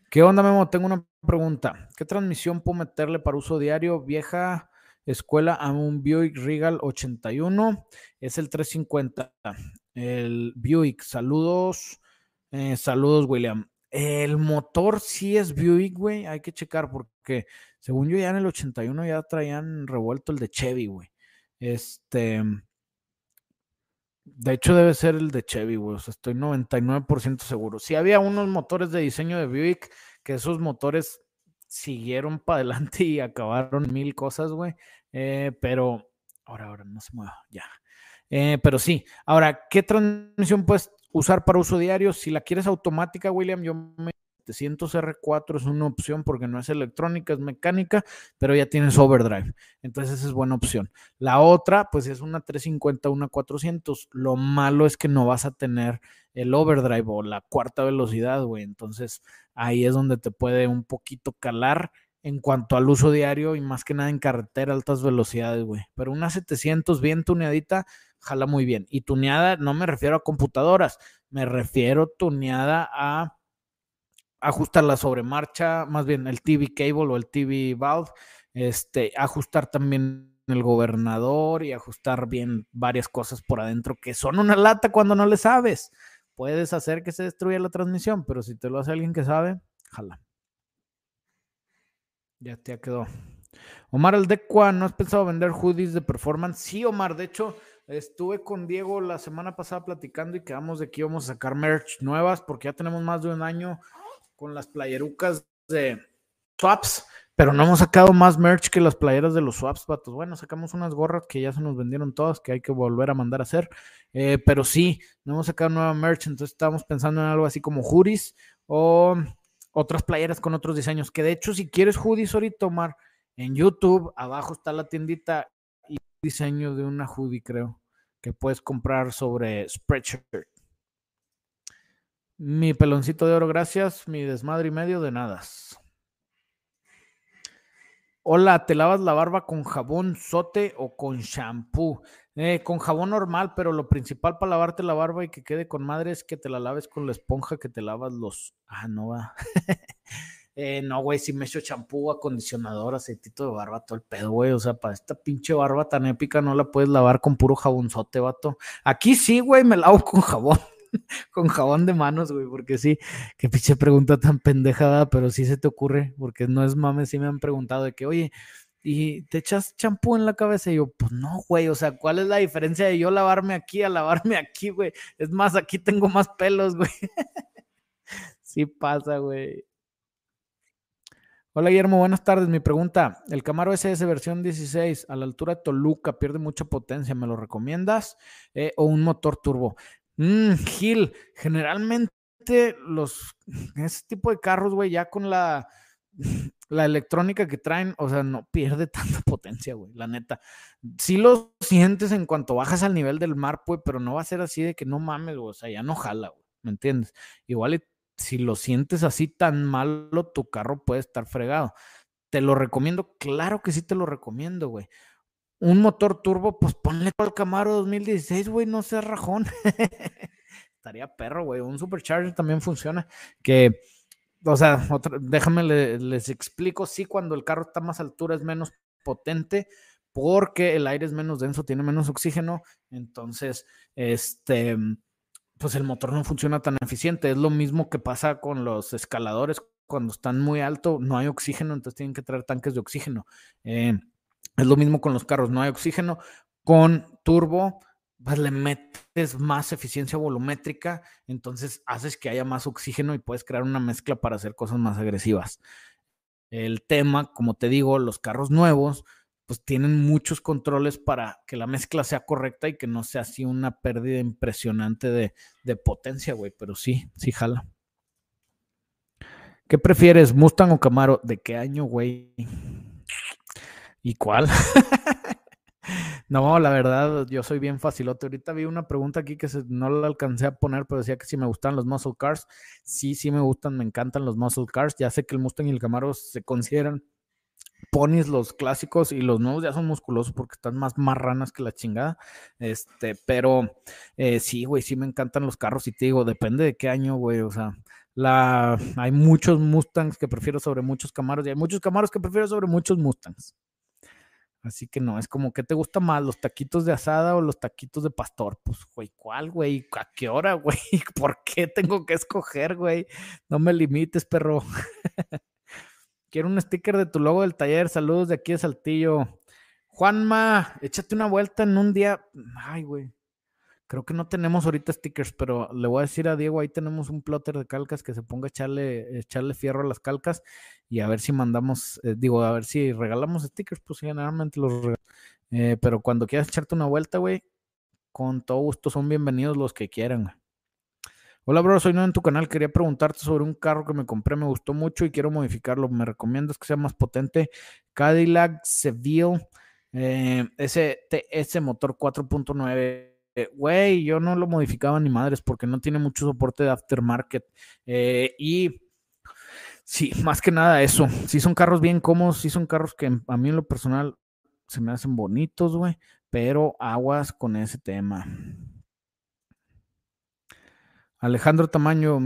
Speaker 2: ¿Qué onda, Memo? Tengo una pregunta. ¿Qué transmisión puedo meterle para uso diario? Vieja escuela a un Buick Regal 81. Es el 350. El Buick. Saludos. Eh, saludos, William. El motor sí es Buick, güey. Hay que checar porque según yo ya en el 81 ya traían revuelto el de Chevy, güey. Este. De hecho, debe ser el de Chevy, güey. O sea, estoy 99% seguro. Si había unos motores de diseño de Buick, que esos motores siguieron para adelante y acabaron mil cosas, güey. Eh, pero ahora, ahora no se mueva, ya. Eh, pero sí, ahora, ¿qué transmisión puedes usar para uso diario? Si la quieres automática, William, yo me 700R4 es una opción porque no es electrónica, es mecánica, pero ya tienes overdrive. Entonces esa es buena opción. La otra, pues es una 350, una 400. Lo malo es que no vas a tener el overdrive o la cuarta velocidad, güey. Entonces ahí es donde te puede un poquito calar en cuanto al uso diario y más que nada en carretera, altas velocidades, güey. Pero una 700 bien tuneadita, jala muy bien. Y tuneada no me refiero a computadoras, me refiero tuneada a ajustar la sobremarcha, más bien el TV cable o el TV valve, este, ajustar también el gobernador y ajustar bien varias cosas por adentro que son una lata cuando no le sabes. Puedes hacer que se destruya la transmisión, pero si te lo hace alguien que sabe, jala. Ya te quedó. Omar Aldecua, ¿no has pensado vender hoodies de performance? Sí, Omar, de hecho, estuve con Diego la semana pasada platicando y quedamos de que íbamos a sacar merch nuevas porque ya tenemos más de un año con las playerucas de swaps, pero no hemos sacado más merch que las playeras de los swaps, vatos. Bueno, sacamos unas gorras que ya se nos vendieron todas, que hay que volver a mandar a hacer, eh, pero sí, no hemos sacado nueva merch, entonces estamos pensando en algo así como hoodies o otras playeras con otros diseños, que de hecho si quieres hoodies ahorita, Omar, en YouTube, abajo está la tiendita y diseño de una hoodie, creo, que puedes comprar sobre Spreadshirt. Mi peloncito de oro, gracias. Mi desmadre y medio de nada. Hola, ¿te lavas la barba con jabón sote o con shampoo? Eh, con jabón normal, pero lo principal para lavarte la barba y que quede con madre es que te la laves con la esponja que te lavas los. Ah, no va. eh, no, güey, si me echo champú, acondicionador, aceitito de barba, todo el pedo, güey. O sea, para esta pinche barba tan épica no la puedes lavar con puro jabonzote, vato. Aquí sí, güey, me lavo con jabón. con jabón de manos, güey, porque sí, qué pinche pregunta tan pendejada, pero sí se te ocurre, porque no es mames, sí me han preguntado de que, oye, ¿y te echas champú en la cabeza? Y yo, pues no, güey, o sea, ¿cuál es la diferencia de yo lavarme aquí a lavarme aquí, güey? Es más, aquí tengo más pelos, güey. sí pasa, güey. Hola Guillermo, buenas tardes. Mi pregunta, el Camaro SS versión 16 a la altura de Toluca pierde mucha potencia, ¿me lo recomiendas? Eh, ¿O un motor turbo? Mm, Gil, generalmente los, ese tipo de carros, güey, ya con la, la electrónica que traen, o sea, no pierde tanta potencia, güey, la neta. Sí lo sientes en cuanto bajas al nivel del mar, pues, pero no va a ser así de que no mames, güey, o sea, ya no jala, güey, ¿me entiendes? Igual si lo sientes así tan malo, tu carro puede estar fregado. ¿Te lo recomiendo? Claro que sí te lo recomiendo, güey un motor turbo, pues ponle todo el Camaro 2016, güey, no seas rajón. Estaría perro, güey. Un Supercharger también funciona. Que, o sea, déjame les explico. Sí, cuando el carro está más altura es menos potente, porque el aire es menos denso, tiene menos oxígeno, entonces, este, pues el motor no funciona tan eficiente. Es lo mismo que pasa con los escaladores cuando están muy alto, no hay oxígeno, entonces tienen que traer tanques de oxígeno. Eh, es lo mismo con los carros, no hay oxígeno. Con turbo, pues le metes más eficiencia volumétrica, entonces haces que haya más oxígeno y puedes crear una mezcla para hacer cosas más agresivas. El tema, como te digo, los carros nuevos, pues tienen muchos controles para que la mezcla sea correcta y que no sea así una pérdida impresionante de, de potencia, güey, pero sí, sí jala. ¿Qué prefieres, Mustang o Camaro? ¿De qué año, güey? ¿Y cuál? no, la verdad, yo soy bien facilote. Ahorita vi una pregunta aquí que no la alcancé a poner, pero decía que si me gustan los muscle cars. Sí, sí me gustan, me encantan los muscle cars. Ya sé que el Mustang y el Camaro se consideran ponis los clásicos y los nuevos ya son musculosos porque están más marranas que la chingada. Este, pero eh, sí, güey, sí me encantan los carros y te digo, depende de qué año, güey. O sea, la, hay muchos Mustangs que prefiero sobre muchos Camaros y hay muchos Camaros que prefiero sobre muchos Mustangs. Así que no, es como, ¿qué te gusta más? ¿Los taquitos de asada o los taquitos de pastor? Pues, güey, ¿cuál, güey? ¿A qué hora, güey? ¿Por qué tengo que escoger, güey? No me limites, perro. Quiero un sticker de tu logo del taller. Saludos de aquí de Saltillo. Juanma, échate una vuelta en un día. Ay, güey. Creo que no tenemos ahorita stickers, pero le voy a decir a Diego, ahí tenemos un plotter de calcas que se ponga a echarle, echarle fierro a las calcas y a ver si mandamos, eh, digo, a ver si regalamos stickers, pues generalmente los regalamos. Eh, pero cuando quieras echarte una vuelta, güey, con todo gusto son bienvenidos los que quieran. Hola, bro, soy nuevo en tu canal. Quería preguntarte sobre un carro que me compré, me gustó mucho y quiero modificarlo. ¿Me recomiendas que sea más potente? Cadillac Seville eh, ese motor 4.9 eh, güey, yo no lo modificaba ni madres porque no tiene mucho soporte de aftermarket. Eh, y sí, más que nada eso. Sí son carros bien cómodos, sí son carros que a mí en lo personal se me hacen bonitos, güey, pero aguas con ese tema. Alejandro Tamaño,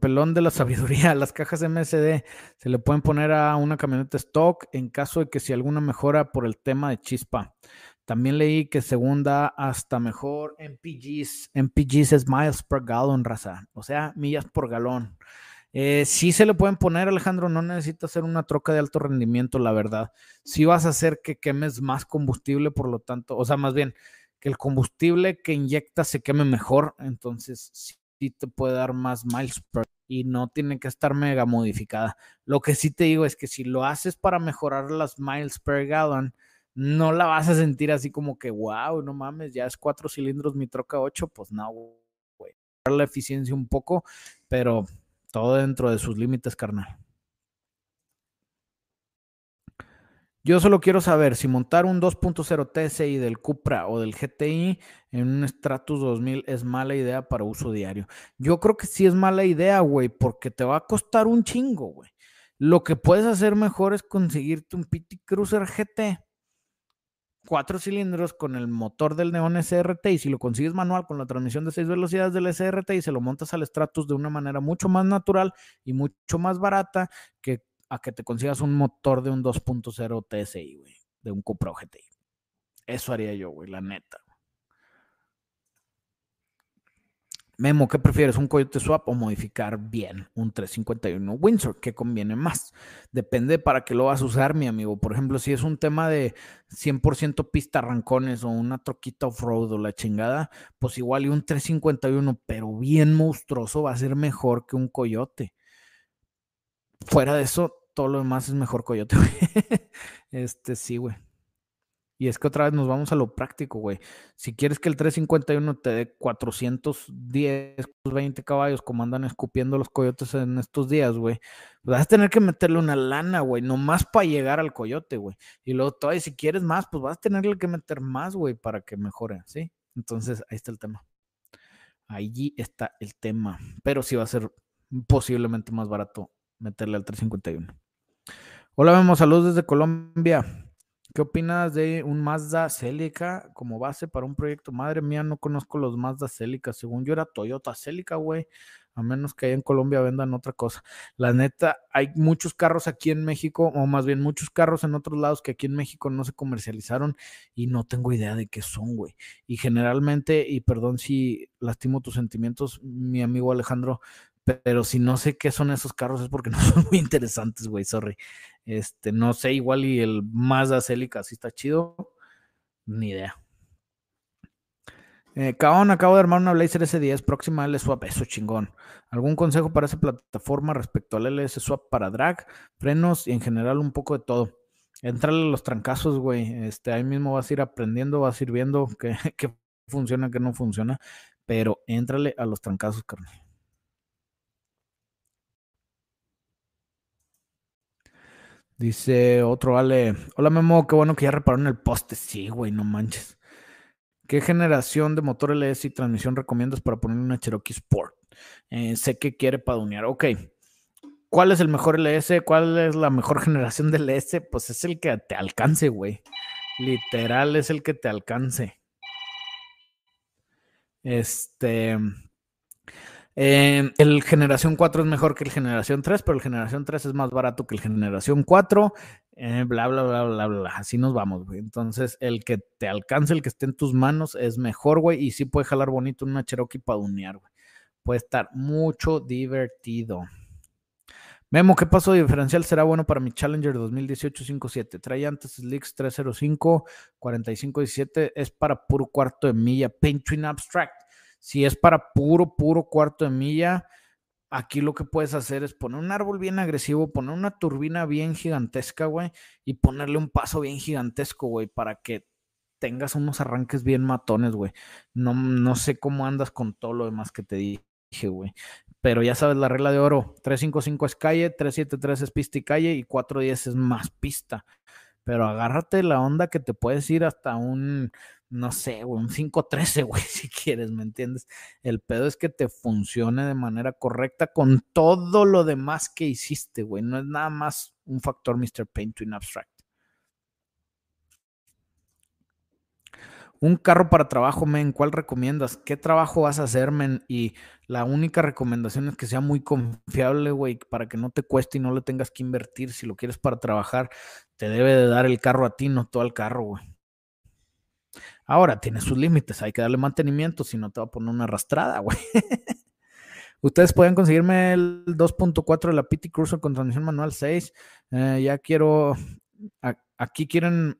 Speaker 2: pelón de la sabiduría, las cajas MSD se le pueden poner a una camioneta stock en caso de que si alguna mejora por el tema de chispa. También leí que segunda hasta mejor MPGs. MPGs es miles per gallon, raza. O sea, millas por galón. Eh, sí se le pueden poner, Alejandro, no necesitas hacer una troca de alto rendimiento, la verdad. Sí vas a hacer que quemes más combustible, por lo tanto, o sea, más bien, que el combustible que inyectas se queme mejor, entonces sí te puede dar más miles per y no tiene que estar mega modificada. Lo que sí te digo es que si lo haces para mejorar las miles per gallon, no la vas a sentir así como que, wow, no mames, ya es cuatro cilindros mi troca 8, pues no, güey. La eficiencia un poco, pero todo dentro de sus límites, carnal. Yo solo quiero saber si montar un 2.0 TSI del Cupra o del GTI en un Stratus 2000 es mala idea para uso diario. Yo creo que sí es mala idea, güey, porque te va a costar un chingo, güey. Lo que puedes hacer mejor es conseguirte un PT Cruiser GT cuatro cilindros con el motor del Neon SRT y si lo consigues manual con la transmisión de seis velocidades del SRT y se lo montas al Stratus de una manera mucho más natural y mucho más barata que a que te consigas un motor de un 2.0 TSI, güey, de un Cupra GTI. Eso haría yo, güey, la neta. Memo, ¿qué prefieres? ¿Un Coyote Swap o modificar bien un 351 Windsor? ¿Qué conviene más? Depende para qué lo vas a usar, mi amigo. Por ejemplo, si es un tema de 100% pista arrancones o una troquita off-road o la chingada, pues igual y un 351, pero bien monstruoso, va a ser mejor que un Coyote. Fuera de eso, todo lo demás es mejor Coyote. Este sí, güey. Y es que otra vez nos vamos a lo práctico, güey. Si quieres que el 351 te dé 410, 20 caballos, como andan escupiendo los coyotes en estos días, güey, vas a tener que meterle una lana, güey, nomás para llegar al coyote, güey. Y luego todavía, si quieres más, pues vas a tenerle que meter más, güey, para que mejore, ¿sí? Entonces, ahí está el tema. Allí está el tema. Pero sí va a ser posiblemente más barato meterle al 351. Hola, vemos saludos desde Colombia. ¿Qué opinas de un Mazda Celica como base para un proyecto? Madre mía, no conozco los Mazda Celica. Según yo era Toyota Celica, güey. a menos que allá en Colombia vendan otra cosa. La neta, hay muchos carros aquí en México, o más bien muchos carros en otros lados que aquí en México no se comercializaron y no tengo idea de qué son, güey. Y generalmente, y perdón si lastimo tus sentimientos, mi amigo Alejandro, pero si no sé qué son esos carros es porque no son muy interesantes, güey, sorry. Este, no sé, igual y el Mazda Celica sí está chido, ni idea. Eh, acabo de armar una Blazer S10 próxima al swap, eso chingón. ¿Algún consejo para esa plataforma respecto al LS swap para drag, frenos y en general un poco de todo? Entrale a los trancazos, güey. Este, ahí mismo vas a ir aprendiendo, vas a ir viendo qué funciona, qué no funciona, pero entrale a los trancazos, carnal. Dice otro Ale, hola Memo, qué bueno que ya repararon el poste. Sí, güey, no manches. ¿Qué generación de motor LS y transmisión recomiendas para poner una Cherokee Sport? Eh, sé que quiere padunear. Ok. ¿Cuál es el mejor LS? ¿Cuál es la mejor generación del LS? Pues es el que te alcance, güey. Literal es el que te alcance. Este. Eh, el generación 4 es mejor que el generación 3, pero el generación 3 es más barato que el generación 4. Eh, bla, bla, bla, bla, bla. Así nos vamos, güey. Entonces, el que te alcance, el que esté en tus manos, es mejor, güey. Y sí puede jalar bonito una Cherokee para unear, güey. Puede estar mucho divertido. Memo, ¿qué paso diferencial será bueno para mi Challenger 2018-57? Trae antes Slicks 305, 45-17. Es para puro cuarto de milla. Paint Abstract si es para puro, puro cuarto de milla, aquí lo que puedes hacer es poner un árbol bien agresivo, poner una turbina bien gigantesca, güey, y ponerle un paso bien gigantesco, güey, para que tengas unos arranques bien matones, güey. No, no sé cómo andas con todo lo demás que te dije, güey. Pero ya sabes la regla de oro. 355 es calle, 373 es pista y calle y 410 es más pista. Pero agárrate la onda que te puedes ir hasta un no sé, güey, un 513, güey, si quieres, ¿me entiendes? El pedo es que te funcione de manera correcta con todo lo demás que hiciste, güey. No es nada más un factor Mr. Paint in Abstract. Un carro para trabajo, men, ¿cuál recomiendas? ¿Qué trabajo vas a hacer, men? Y la única recomendación es que sea muy confiable, güey, para que no te cueste y no le tengas que invertir. Si lo quieres para trabajar, te debe de dar el carro a ti, no todo el carro, güey. Ahora, tiene sus límites, hay que darle mantenimiento, si no te va a poner una arrastrada, güey. Ustedes pueden conseguirme el 2.4 de la PT Cruiser con transmisión manual 6. Eh, ya quiero, aquí quieren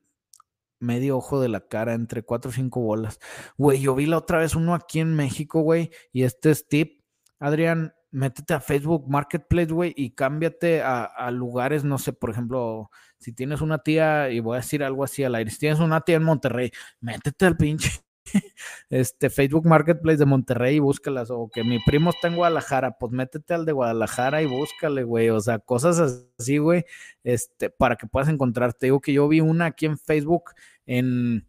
Speaker 2: medio ojo de la cara, entre 4 o 5 bolas. Güey, yo vi la otra vez uno aquí en México, güey, y este es tip. Adrián, métete a Facebook Marketplace, güey, y cámbiate a, lugares, no sé, por ejemplo, si tienes una tía, y voy a decir algo así al aire, si tienes una tía en Monterrey, métete al pinche este Facebook Marketplace de Monterrey y búscalas, o que mi primo está en Guadalajara, pues métete al de Guadalajara y búscale, güey, o sea, cosas así, güey, este, para que puedas encontrarte. Digo que yo vi una aquí en Facebook en,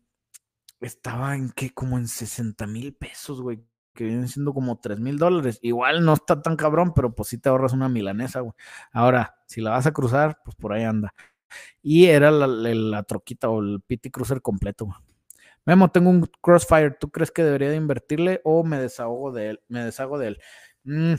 Speaker 2: estaba en que como en 60 mil pesos, güey, que vienen siendo como 3 mil dólares. Igual no está tan cabrón, pero pues sí te ahorras una milanesa, güey. Ahora, si la vas a cruzar, pues por ahí anda. Y era la, troquita o el PT Cruiser completo, güey. Memo, tengo un Crossfire. ¿Tú crees que debería de invertirle o me desahogo de él? Me deshago de él. Mm,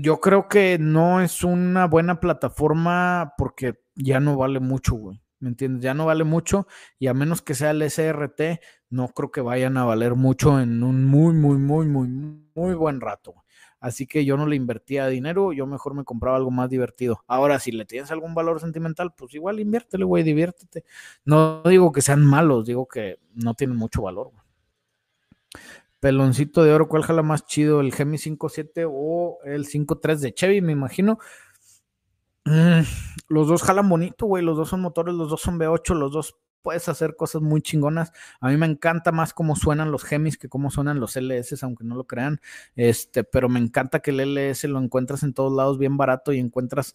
Speaker 2: yo creo que no es una buena plataforma porque ya no vale mucho, güey. ¿me entiendes? Ya no vale mucho y a menos que sea el SRT, no creo que vayan a valer mucho en un muy, muy, muy, muy, muy buen rato. Así que yo no le invertía dinero, yo mejor me compraba algo más divertido. Ahora, si le tienes algún valor sentimental, pues igual inviértele, güey, diviértete. No digo que sean malos, digo que no tienen mucho valor. Peloncito de oro, ¿cuál jala más chido? ¿El Gemi 5.7 o el 5.3 de Chevy? Me imagino. Mm, los dos jalan bonito, güey. Los dos son motores, los dos son V8, los dos puedes hacer cosas muy chingonas. A mí me encanta más cómo suenan los Gemis que cómo suenan los LS, aunque no lo crean. Este, pero me encanta que el LS lo encuentras en todos lados bien barato y encuentras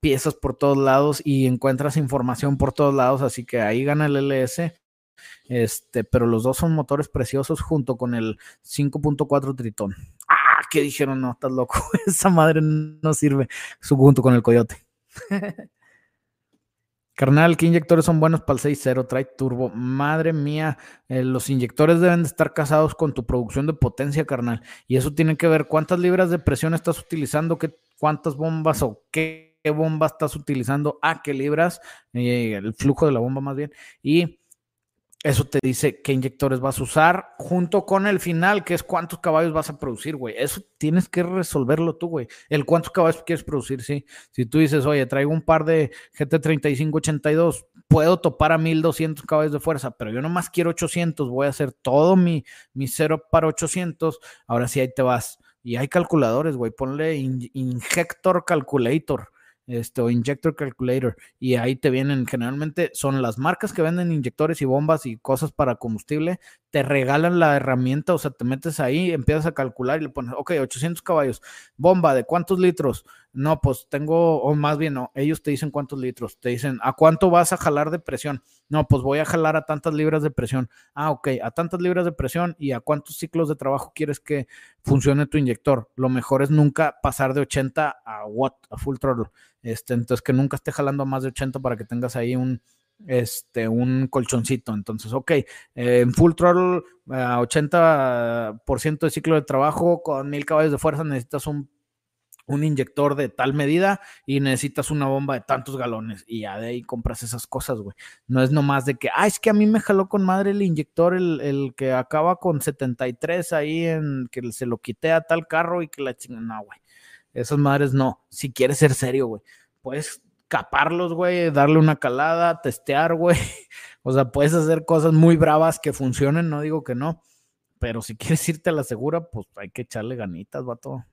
Speaker 2: piezas por todos lados y encuentras información por todos lados, así que ahí gana el LS. Este, pero los dos son motores preciosos junto con el 5.4 Tritón que dijeron, no, estás loco, esa madre no sirve, junto con el coyote. Carnal, ¿qué inyectores son buenos para el 6.0? Trae turbo. Madre mía, eh, los inyectores deben de estar casados con tu producción de potencia, carnal. Y eso tiene que ver cuántas libras de presión estás utilizando, qué, cuántas bombas o qué, bomba estás utilizando, a qué libras, eh, el flujo de la bomba más bien. Y eso te dice qué inyectores vas a usar junto con el final, que es cuántos caballos vas a producir, güey. Eso tienes que resolverlo tú, güey. El cuántos caballos quieres producir, sí. Si tú dices, oye, traigo un par de GT3582, puedo topar a 1200 caballos de fuerza, pero yo nomás quiero 800, voy a hacer todo mi, mi cero para 800. Ahora sí, ahí te vas. Y hay calculadores, güey. Ponle Injector Calculator este, o Injector Calculator, y ahí te vienen, generalmente son las marcas que venden inyectores y bombas y cosas para combustible, te regalan la herramienta, o sea, te metes ahí, empiezas a calcular y le pones, ok, 800 caballos, bomba, ¿de cuántos litros? No, pues tengo, o más bien, no, ellos te dicen cuántos litros, te dicen, ¿a cuánto vas a jalar de presión? No, pues voy a jalar a tantas libras de presión. Ah, ok, a tantas libras de presión y a cuántos ciclos de trabajo quieres que funcione tu inyector. Lo mejor es nunca pasar de 80 a watt, a full throttle. Este, entonces que nunca esté jalando a más de 80 para que tengas ahí un, este, un colchoncito. Entonces, ok, eh, en full throttle, a 80% de ciclo de trabajo con mil caballos de fuerza necesitas un un inyector de tal medida y necesitas una bomba de tantos galones y ya de ahí compras esas cosas, güey. No es nomás de que, ah, es que a mí me jaló con madre el inyector, el, que acaba con 73 ahí en que se lo quité a tal carro y que la chinga, no, güey. Esas madres no. Si quieres ser serio, güey, puedes caparlos, güey, darle una calada, testear, güey. O sea, puedes hacer cosas muy bravas que funcionen, no digo que no. Pero si quieres irte a la segura, pues hay que echarle ganitas, vato.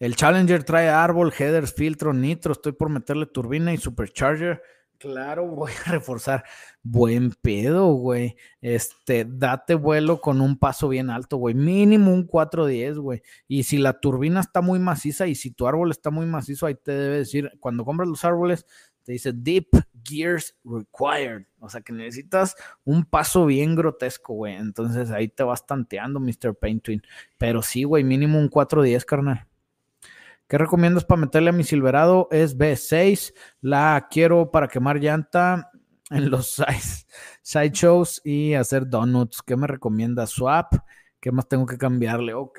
Speaker 2: El Challenger trae árbol, headers, filtro, nitro. Estoy por meterle turbina y supercharger. Claro, voy a reforzar. Buen pedo, güey. Este, date vuelo con un paso bien alto, güey. Mínimo un 410, güey. Y si la turbina está muy maciza y si tu árbol está muy macizo, ahí te debe decir, cuando compras los árboles, te dice Deep Gears Required. O sea que necesitas un paso bien grotesco, güey. Entonces ahí te vas tanteando, Mr. Paint Twin. Pero sí, güey, mínimo un 410, carnal. ¿Qué recomiendas para meterle a mi Silverado? Es B6. La quiero para quemar llanta en los side, shows y hacer donuts. ¿Qué me recomiendas? Swap. ¿Qué más tengo que cambiarle? Ok.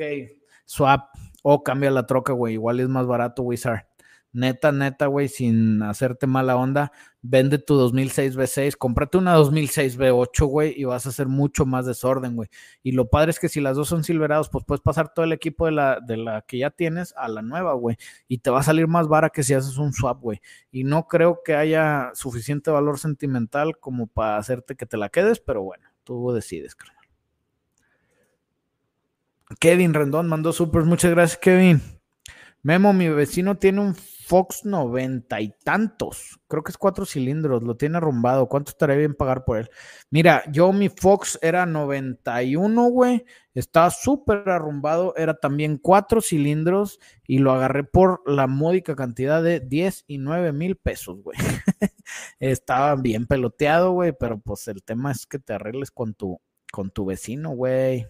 Speaker 2: Swap. O cambia la troca, güey. Igual es más barato, Wizard neta, neta, güey, sin hacerte mala onda, vende tu 2006 V6, cómprate una 2006 V8, güey, y vas a hacer mucho más desorden, güey. Y lo padre es que si las dos son silverados, pues puedes pasar todo el equipo de la, de la que ya tienes a la nueva, güey. Y te va a salir más vara que si haces un swap, güey. Y no creo que haya suficiente valor sentimental como para hacerte que te la quedes, pero bueno, tú decides, creo. Kevin Rendón mandó super, muchas gracias, Kevin. Memo, mi vecino tiene un Fox noventa y tantos. Creo que es cuatro cilindros, lo tiene arrumbado. ¿Cuánto estaría bien pagar por él? Mira, yo mi Fox era 91, güey. Estaba súper arrumbado. Era también cuatro cilindros y lo agarré por la módica cantidad de 10 y 9 mil pesos, güey. Estaba bien peloteado, güey, pero pues el tema es que te arregles con tu, con tu vecino, güey.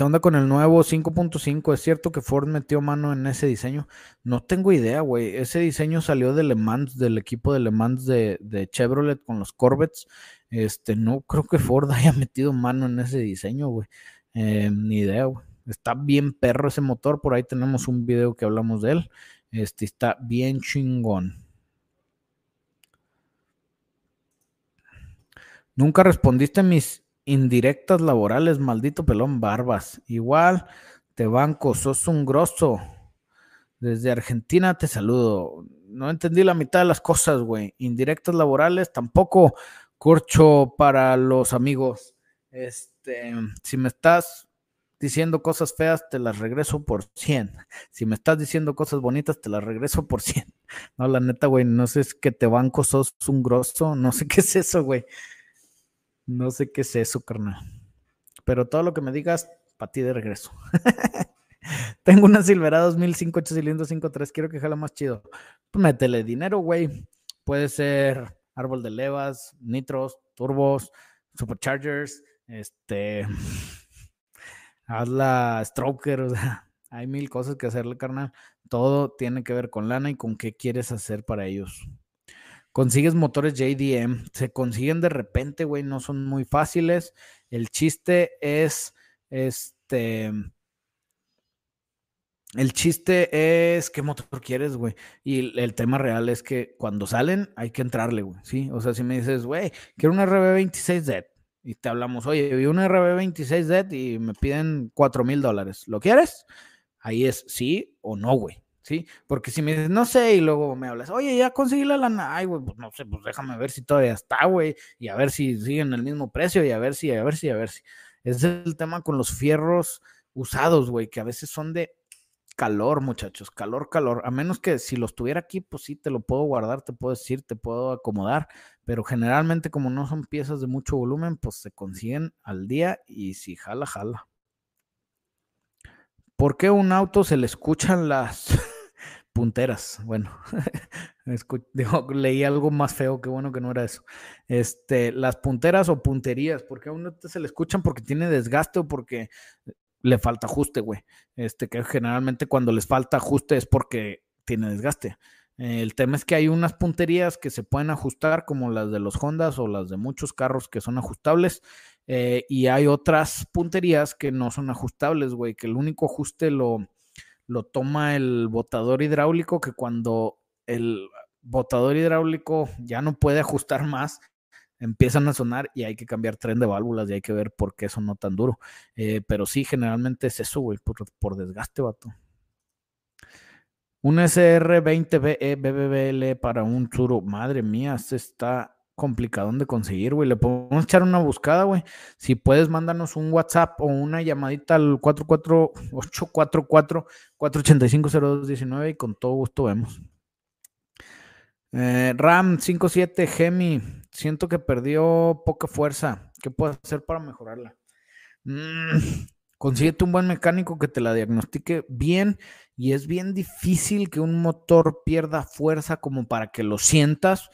Speaker 2: ¿Qué onda con el nuevo 5.5? ¿Es cierto que Ford metió mano en ese diseño? No tengo idea, güey. Ese diseño salió de del equipo de Le Mans de, Chevrolet con los Corvettes. Este, no creo que Ford haya metido mano en ese diseño, güey. Eh, ni idea, güey. Está bien perro ese motor. Por ahí tenemos un video que hablamos de él. Este está bien chingón. Nunca respondiste mis Indirectas laborales, maldito pelón barbas. Igual, te banco, sos un grosso. Desde Argentina te saludo. No entendí la mitad de las cosas, güey. Indirectas laborales, tampoco corcho para los amigos. Este, si me estás diciendo cosas feas, te las regreso por 100. Si me estás diciendo cosas bonitas, te las regreso por 100. No, la neta, güey, no sé, es que te banco, sos un grosso. No sé qué es eso, güey. No sé qué es eso, carnal. Pero todo lo que me digas, para ti de regreso. Tengo una Silverado 2005 8 cilindros 5.3. Quiero que jala más chido. Pues métele dinero, güey. Puede ser árbol de levas, nitros, turbos, superchargers. Este. Haz la stroker. O sea, Hay mil cosas que hacerle, carnal. Todo tiene que ver con lana y con qué quieres hacer para ellos. Consigues motores JDM, se consiguen de repente, güey, no son muy fáciles. El chiste es, este, el chiste es qué motor quieres, güey. Y el tema real es que cuando salen hay que entrarle, güey. Sí, o sea, si me dices, güey, quiero una RB26Z y te hablamos, oye, vi una RB26Z y me piden 4 mil dólares, ¿lo quieres? Ahí es sí o no, güey. ¿Sí? Porque si me dices, no sé, y luego me hablas, oye, ya conseguí la lana, ay, güey, pues no sé, pues déjame ver si todavía está, güey, y a ver si siguen el mismo precio, y a ver si, a ver si, a ver si. Es el tema con los fierros usados, güey, que a veces son de calor, muchachos, calor, calor. A menos que si los tuviera aquí, pues sí, te lo puedo guardar, te puedo decir, te puedo acomodar, pero generalmente como no son piezas de mucho volumen, pues se consiguen al día y si jala, jala. ¿Por qué un auto se le escuchan las punteras? Bueno, leí algo más feo, qué bueno que no era eso. Este, las punteras o punterías, ¿por qué a uno se le escuchan? Porque tiene desgaste o porque le falta ajuste, güey. Este, que generalmente cuando les falta ajuste es porque tiene desgaste. el tema es que hay unas punterías que se pueden ajustar, como las de los Hondas o las de muchos carros que son ajustables. Eh, y hay otras punterías que no son ajustables, güey, que el único ajuste lo, lo toma el botador hidráulico, que cuando el botador hidráulico ya no puede ajustar más, empiezan a sonar y hay que cambiar tren de válvulas y hay que ver por qué sonó tan duro. Eh, pero sí, generalmente es eso, güey, por, desgaste, vato. Un SR20 BBL para un Tsuru, madre mía, se está complicado de conseguir, güey. Le podemos echar una buscada, güey. Si puedes, mándanos un WhatsApp o una llamadita al 44844-485-0219 y con todo gusto vemos. Eh, RAM 57 Gemi, siento que perdió poca fuerza. ¿Qué puedo hacer para mejorarla? Mm, consíguete un buen mecánico que te la diagnostique bien y es bien difícil que un motor pierda fuerza como para que lo sientas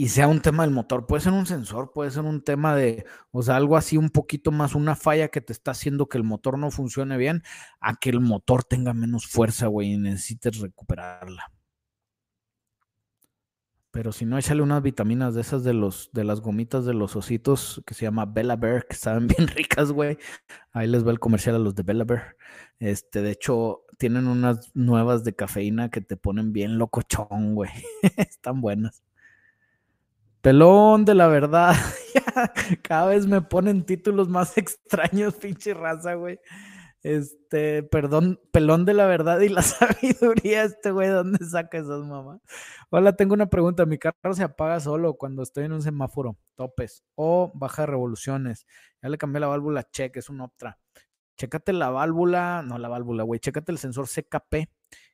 Speaker 2: y sea un tema del motor. Puede ser un sensor, puede ser un tema de, o sea, algo así un poquito más, una falla que te está haciendo que el motor no funcione bien, a que el motor tenga menos fuerza, güey, y necesites recuperarla. Pero si no, échale unas vitaminas de esas de los, de las gomitas de los ositos que se llama Bella Bear, que saben bien ricas, güey. Ahí les va el comercial a los de Bella Bear. Este, de hecho, tienen unas nuevas de cafeína que te ponen bien locochón, güey. Están buenas. Pelón de la verdad. Cada vez me ponen títulos más extraños, pinche raza, güey. Este, perdón, pelón de la verdad y la sabiduría, este güey, ¿dónde saca esas mamás? Hola, tengo una pregunta. Mi carro se apaga solo cuando estoy en un semáforo, topes o baja revoluciones. Ya le cambié la válvula check, es un Optra. Chécate la válvula, no la válvula, güey, chécate el sensor CKP,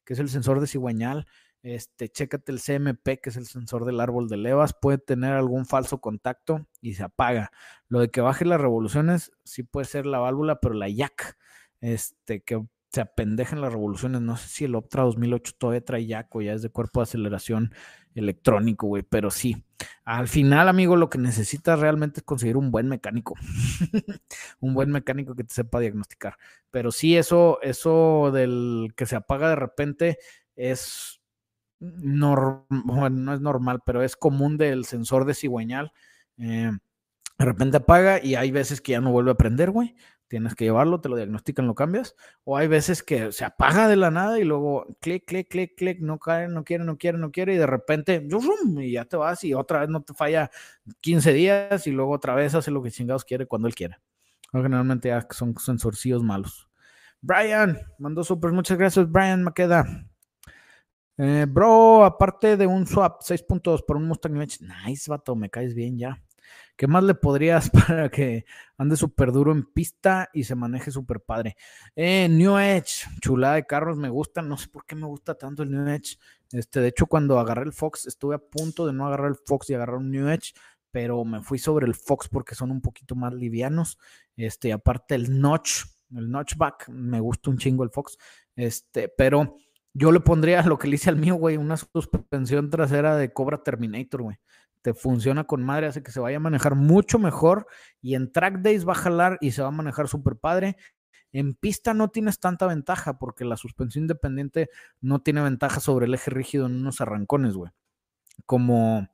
Speaker 2: que es el sensor de cigüeñal. Este, chécate el CMP, que es el sensor del árbol de levas, puede tener algún falso contacto y se apaga. Lo de que baje las revoluciones, sí puede ser la válvula, pero la jack este, que se apendejan las revoluciones. No sé si el Optra 2008 todavía trae ya ya es de cuerpo de aceleración electrónico, güey, pero sí. Al final, amigo, lo que necesitas realmente es conseguir un buen mecánico. un buen mecánico que te sepa diagnosticar. Pero sí, eso, eso del que se apaga de repente es no es normal, pero es común del sensor de cigüeñal. Eh, de repente apaga y hay veces que ya no vuelve a prender, güey tienes que llevarlo, te lo diagnostican, lo cambias. O hay veces que se apaga de la nada y luego clic, clic, clic, clic, no cae, no quiere, no quiere, no quiere, y de repente, y ya te vas y otra vez no te falla 15 días y luego otra vez hace lo que chingados quiere cuando él quiere. Generalmente ya son sensorcillos malos. Brian, mandó súper, muchas gracias, Brian Maqueda. Eh, bro, aparte de un swap, 6 puntos por un Mustang Nice, vato, me caes bien ya. ¿Qué más le podrías para que ande súper duro en pista y se maneje súper padre? Eh, New Edge, chulada de carros, me gusta. No sé por qué me gusta tanto el New Edge. Este, de hecho, cuando agarré el Fox, estuve a punto de no agarrar el Fox y agarrar un New Edge, pero me fui sobre el Fox porque son un poquito más livianos. Este, aparte el Notch, el Notchback, me gusta un chingo el Fox. Este, pero yo le pondría lo que le hice al mío, güey, una suspensión trasera de Cobra Terminator, güey funciona con madre, hace que se vaya a manejar mucho mejor y en track days va a jalar y se va a manejar súper padre. En pista no tienes tanta ventaja porque la suspensión independiente no tiene ventaja sobre el eje rígido en unos arrancones, güey. Como,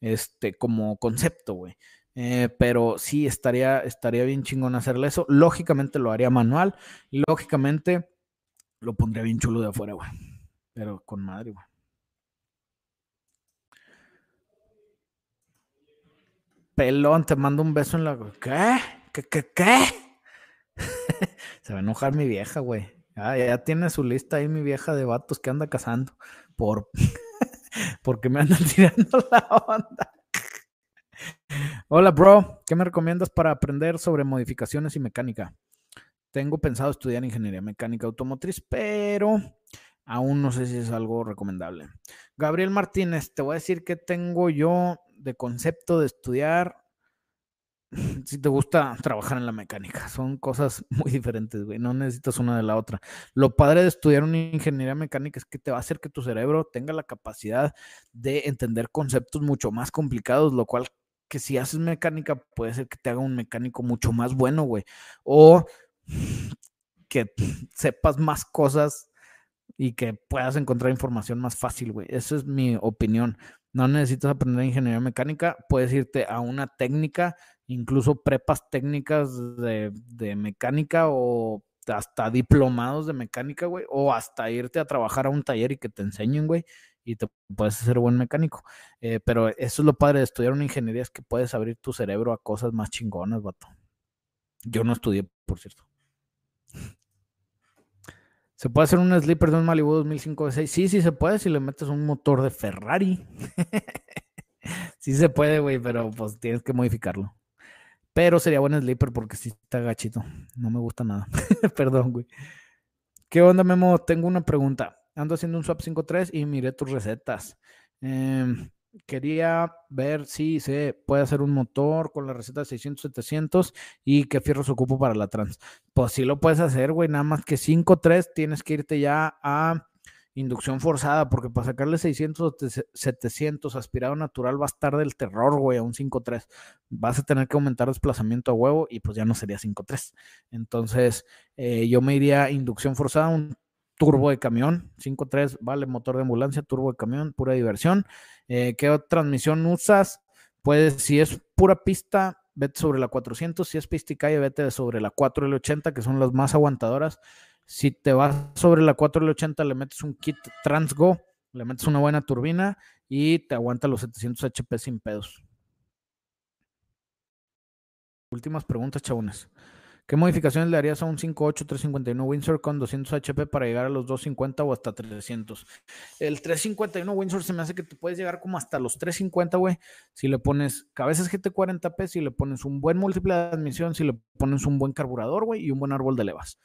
Speaker 2: este, como concepto, güey. Eh, pero sí, estaría, estaría bien chingón hacerle eso. Lógicamente lo haría manual. Lógicamente lo pondría bien chulo de afuera, güey. Pero con madre, güey. Pelón, te mando un beso en la. ¿Qué? ¿Qué? ¿Qué? ¿Qué? Se va a enojar mi vieja, güey. ya tiene su lista ahí mi vieja de vatos que anda cazando. Por. Porque me andan tirando la onda. Hola, bro. ¿Qué me recomiendas para aprender sobre modificaciones y mecánica? Tengo pensado estudiar ingeniería mecánica automotriz, pero aún no sé si es algo recomendable. Gabriel Martínez, te voy a decir que tengo yo de concepto de estudiar. Si te gusta trabajar en la mecánica, son cosas muy diferentes, güey. No necesitas una de la otra. Lo padre de estudiar una ingeniería mecánica es que te va a hacer que tu cerebro tenga la capacidad de entender conceptos mucho más complicados, lo cual que si haces mecánica puede ser que te haga un mecánico mucho más bueno, güey. O que sepas más cosas y que puedas encontrar información más fácil, güey. Esa es mi opinión. No necesitas aprender ingeniería mecánica, puedes irte a una técnica, incluso prepas técnicas de, de mecánica o hasta diplomados de mecánica, güey, o hasta irte a trabajar a un taller y que te enseñen, güey, y te puedes hacer buen mecánico. Eh, pero eso es lo padre de estudiar una ingeniería, es que puedes abrir tu cerebro a cosas más chingonas, vato. Yo no estudié, por cierto. ¿Se puede hacer un sleeper de un Malibu 2005 6 Sí, sí se puede si le metes un motor de Ferrari. sí se puede, güey, pero pues tienes que modificarlo. Pero sería buen sleeper porque sí está gachito. No me gusta nada. Perdón, güey. ¿Qué onda, Memo? Tengo una pregunta. Ando haciendo un swap 5.3 y miré tus recetas. Eh, quería ver si se puede hacer un motor con la receta de 600, 700 y qué fierros ocupo para la trans. Pues sí lo puedes hacer, güey, nada más que 5.3 tienes que irte ya a inducción forzada, porque para sacarle 600 o 700 aspirado natural va a estar del terror, güey, a un 5.3. Vas a tener que aumentar desplazamiento a huevo y pues ya no sería 5.3. Entonces, eh, yo me iría a inducción forzada, un turbo de camión, 5.3, vale, motor de ambulancia, turbo de camión, pura diversión. Eh, ¿Qué transmisión usas? Pues si es pura pista, vete sobre la 400, si es pista y calle, vete sobre la 4L80, que son las más aguantadoras. Si te vas sobre la 4L80, le metes un kit Transgo, le metes una buena turbina y te aguanta los 700 HP sin pedos. Últimas preguntas, chabones. ¿Qué modificaciones le harías a un 58-351 Windsor con 200 HP para llegar a los 250 o hasta 300? El 351 Windsor se me hace que te puedes llegar como hasta los 350, güey. Si le pones cabezas GT40P, si le pones un buen múltiple de admisión, si le pones un buen carburador, güey, y un buen árbol de levas.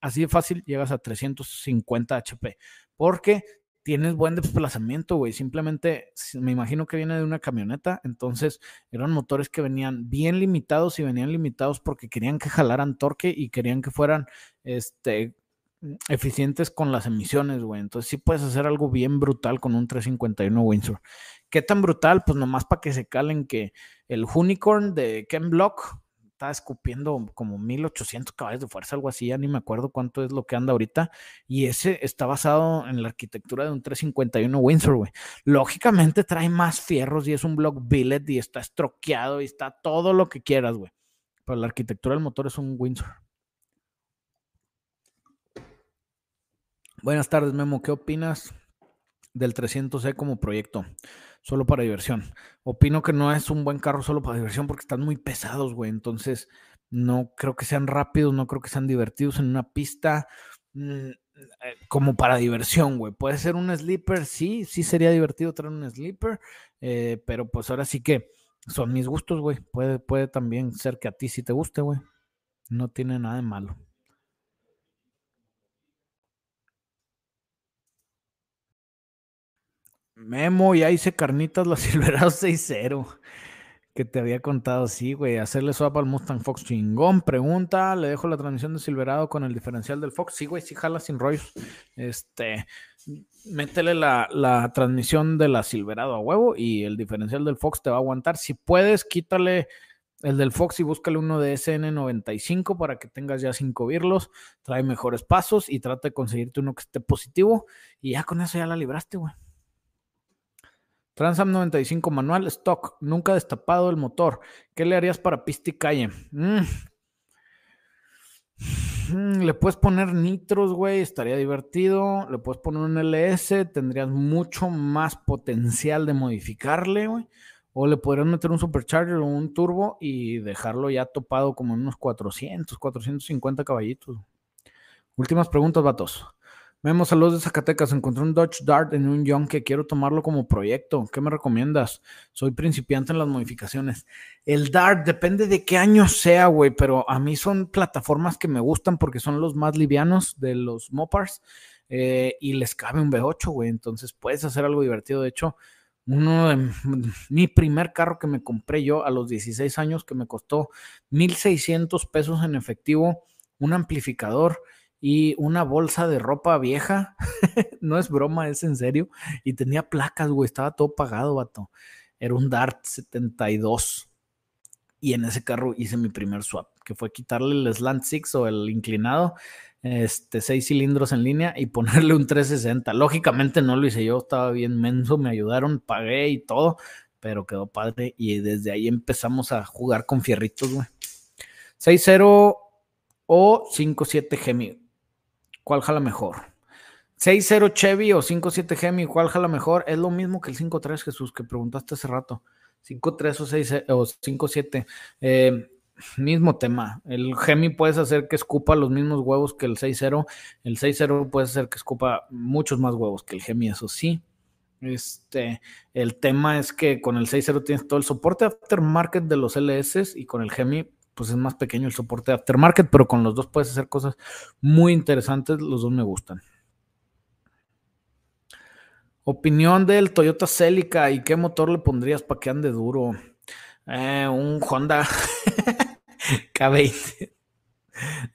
Speaker 2: Así de fácil llegas a 350 HP. Porque tienes buen desplazamiento, güey. Simplemente me imagino que viene de una camioneta. Entonces eran motores que venían bien limitados y venían limitados porque querían que jalaran torque y querían que fueran este, eficientes con las emisiones, güey. Entonces sí puedes hacer algo bien brutal con un 351 Windsor. ¿Qué tan brutal? Pues nomás para que se calen que el Unicorn de Ken Block estaba escupiendo como 1800 caballos de fuerza, algo así, ya ni me acuerdo cuánto es lo que anda ahorita. Y ese está basado en la arquitectura de un 351 Windsor, güey. Lógicamente trae más fierros y es un block billet y está estroqueado y está todo lo que quieras, güey. Pero la arquitectura del motor es un Windsor. Buenas tardes, Memo. ¿Qué opinas del 300E como proyecto? Solo para diversión. Opino que no es un buen carro solo para diversión porque están muy pesados, güey. Entonces, no creo que sean rápidos, no creo que sean divertidos en una pista mm, eh, como para diversión, güey. Puede ser un sleeper, sí, sí sería divertido traer un sleeper, eh, pero pues ahora sí que son mis gustos, güey. Puede, puede también ser que a ti sí te guste, güey. No tiene nada de malo. Memo, ya hice carnitas la Silverado 6-0. Que te había contado, sí, güey. Hacerle swap al Mustang Fox chingón. Pregunta, le dejo la transmisión de Silverado con el diferencial del Fox. Sí, güey, sí jala sin rollos. Este, métele la, la, transmisión de la Silverado a huevo y el diferencial del Fox te va a aguantar. Si puedes, quítale El del Foxy, búscale uno de SN95 para que tengas ya cinco birlos, trae mejores pasos y trata de conseguirte uno que esté positivo y ya con eso ya la libraste, güey. Transam 95 manual, stock, nunca destapado el motor. ¿Qué le harías para pista y calle? Mm. Mm, le puedes poner nitros, güey, estaría divertido. Le puedes poner un LS, tendrías mucho más potencial de modificarle, güey. O le podrías meter un supercharger o un turbo y dejarlo ya topado como en unos 400, 450 caballitos. Últimas preguntas, vatos. Vemos saludos de Zacatecas. Encontré un Dodge Dart en un Young que quiero tomarlo como proyecto. ¿Qué me recomiendas? Soy principiante en las modificaciones. El Dart depende de qué año sea, güey, pero a mí son plataformas que me gustan porque son los más livianos de los Mopars eh, y les cabe un V8, güey. Entonces puedes hacer algo divertido. De hecho, uno de mi primer carro que me compré yo a los 16 años que me costó 1.600 pesos en efectivo, un amplificador y una bolsa de ropa vieja. no es broma, es en serio. Y tenía placas, güey, estaba todo pagado, vato. Era un Dart 72. Y en ese carro hice mi primer swap, que fue quitarle el slant six o el inclinado, este, seis cilindros en línea y ponerle un 360. Lógicamente no lo hice yo, estaba bien menso, me ayudaron, pagué y todo, pero quedó padre. Y desde ahí empezamos a jugar con fierritos, güey. 6-0 o 5-7 Gemi. ¿Cuál jala mejor? 6-0 Chevy o 5-7 Gemi, ¿cuál jala mejor? Es lo mismo que el 5-3, Jesús, que preguntaste hace rato. 5-3 o, 5-7. Eh, mismo tema. El Gemi puedes hacer que escupa los mismos huevos que el 6-0. El 6-0 puede hacer que escupa muchos más huevos que el Gemi, eso sí. Este, el tema es que con el 6.0 tienes todo el soporte aftermarket de los LS y con el Gemi pues es más pequeño el soporte aftermarket, pero con los dos puedes hacer cosas muy interesantes, los dos me gustan. Opinión del Toyota Celica y qué motor le pondrías para que ande duro. Eh, un Honda K20.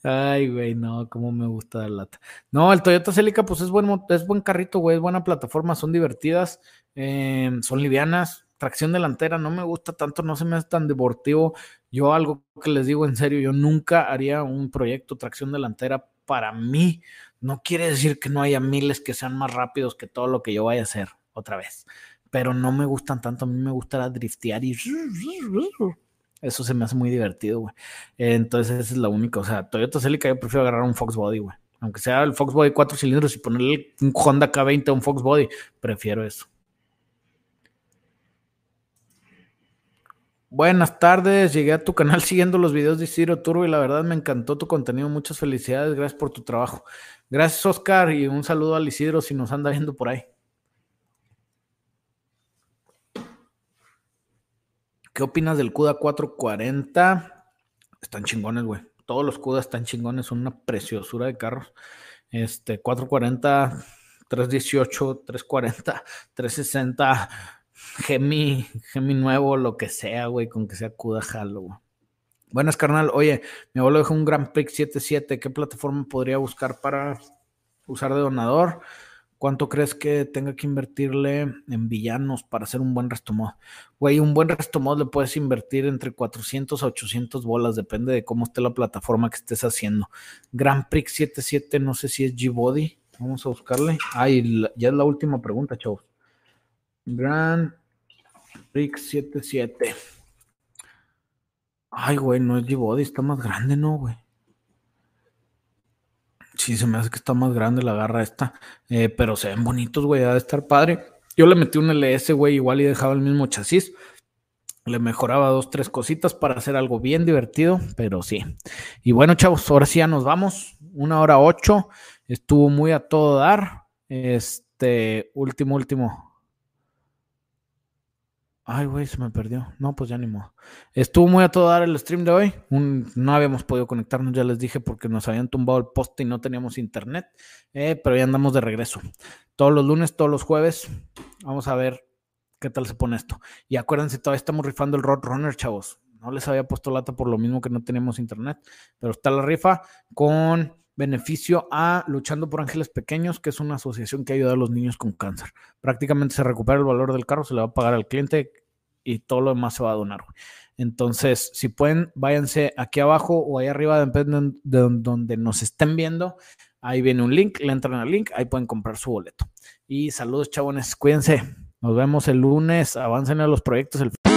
Speaker 2: Ay, güey, no, cómo me gusta la lata. No, el Toyota Celica, pues es buen, es buen carrito, güey, es buena plataforma, son divertidas, eh, son livianas, tracción delantera, no me gusta tanto, no se me hace tan deportivo. Yo algo que les digo en serio, yo nunca haría un proyecto tracción delantera para mí. No quiere decir que no haya miles que sean más rápidos que todo lo que yo vaya a hacer otra vez. Pero no me gustan tanto, a mí me gusta driftear y... Eso se me hace muy divertido, güey. Entonces, esa es la única. O sea, Toyota Celica yo prefiero agarrar un Fox Body, güey. Aunque sea el Fox Body cuatro cilindros y ponerle un Honda K20 a un Fox Body, prefiero eso. Buenas tardes, llegué a tu canal siguiendo los videos de Ciro Turbo y la verdad me encantó tu contenido. Muchas felicidades, gracias por tu trabajo. Gracias, Oscar, y un saludo al Isidro si nos anda viendo por ahí. ¿Qué opinas del CUDA 440? Están chingones, güey. Todos los CUDA están chingones, son una preciosura de carros. Este 440, 318, 340, 360 Gemi, Gemi nuevo, lo que sea, güey, con que sea CUDA jalo. Buenas, carnal. Oye, mi abuelo dejó un Grand Prix 77. ¿Qué plataforma podría buscar para usar de donador? ¿Cuánto crees que tenga que invertirle en villanos para hacer un buen restomod? Güey, un buen restomod le puedes invertir entre 400 a 800 bolas, depende de cómo esté la plataforma que estés haciendo. Grand Prix 77, no sé si es G-Body. Vamos a buscarle. Ay, ya es la última pregunta, chavos. Grand Prix 77. Ay, güey, no es G-Body, está más grande, ¿no, güey? Sí, se me hace que está más grande la garra esta. Eh, pero se ven bonitos, güey, ha de estar padre. Yo le metí un LS, güey, igual y dejaba el mismo chasis. Le mejoraba dos, tres cositas para hacer algo bien divertido, pero sí. Y bueno, chavos, ahora sí ya nos vamos. Una hora ocho. Estuvo muy a todo dar. Este, último, último. Ay, güey, se me perdió. No, pues ya ni modo. Estuvo muy a todo dar el stream de hoy. no habíamos podido conectarnos, ya les dije, porque nos habían tumbado el poste y no teníamos internet. Eh, pero ya andamos de regreso. Todos los lunes, todos los jueves. Vamos a ver qué tal se pone esto. Y acuérdense, todavía estamos rifando el Roadrunner, chavos. No les había puesto lata por lo mismo que no teníamos internet. Pero está la rifa con beneficio a Luchando por Ángeles Pequeños, que es una asociación que ayuda a los niños con cáncer. Prácticamente se recupera el valor del carro, se le va a pagar al cliente y todo lo demás se va a donar. Entonces, si pueden, váyanse aquí abajo o ahí arriba, de donde nos estén viendo. Ahí viene un link, le entran al link, ahí pueden comprar su boleto. Y saludos, chabones, cuídense. Nos vemos el lunes, avancen a los proyectos. El...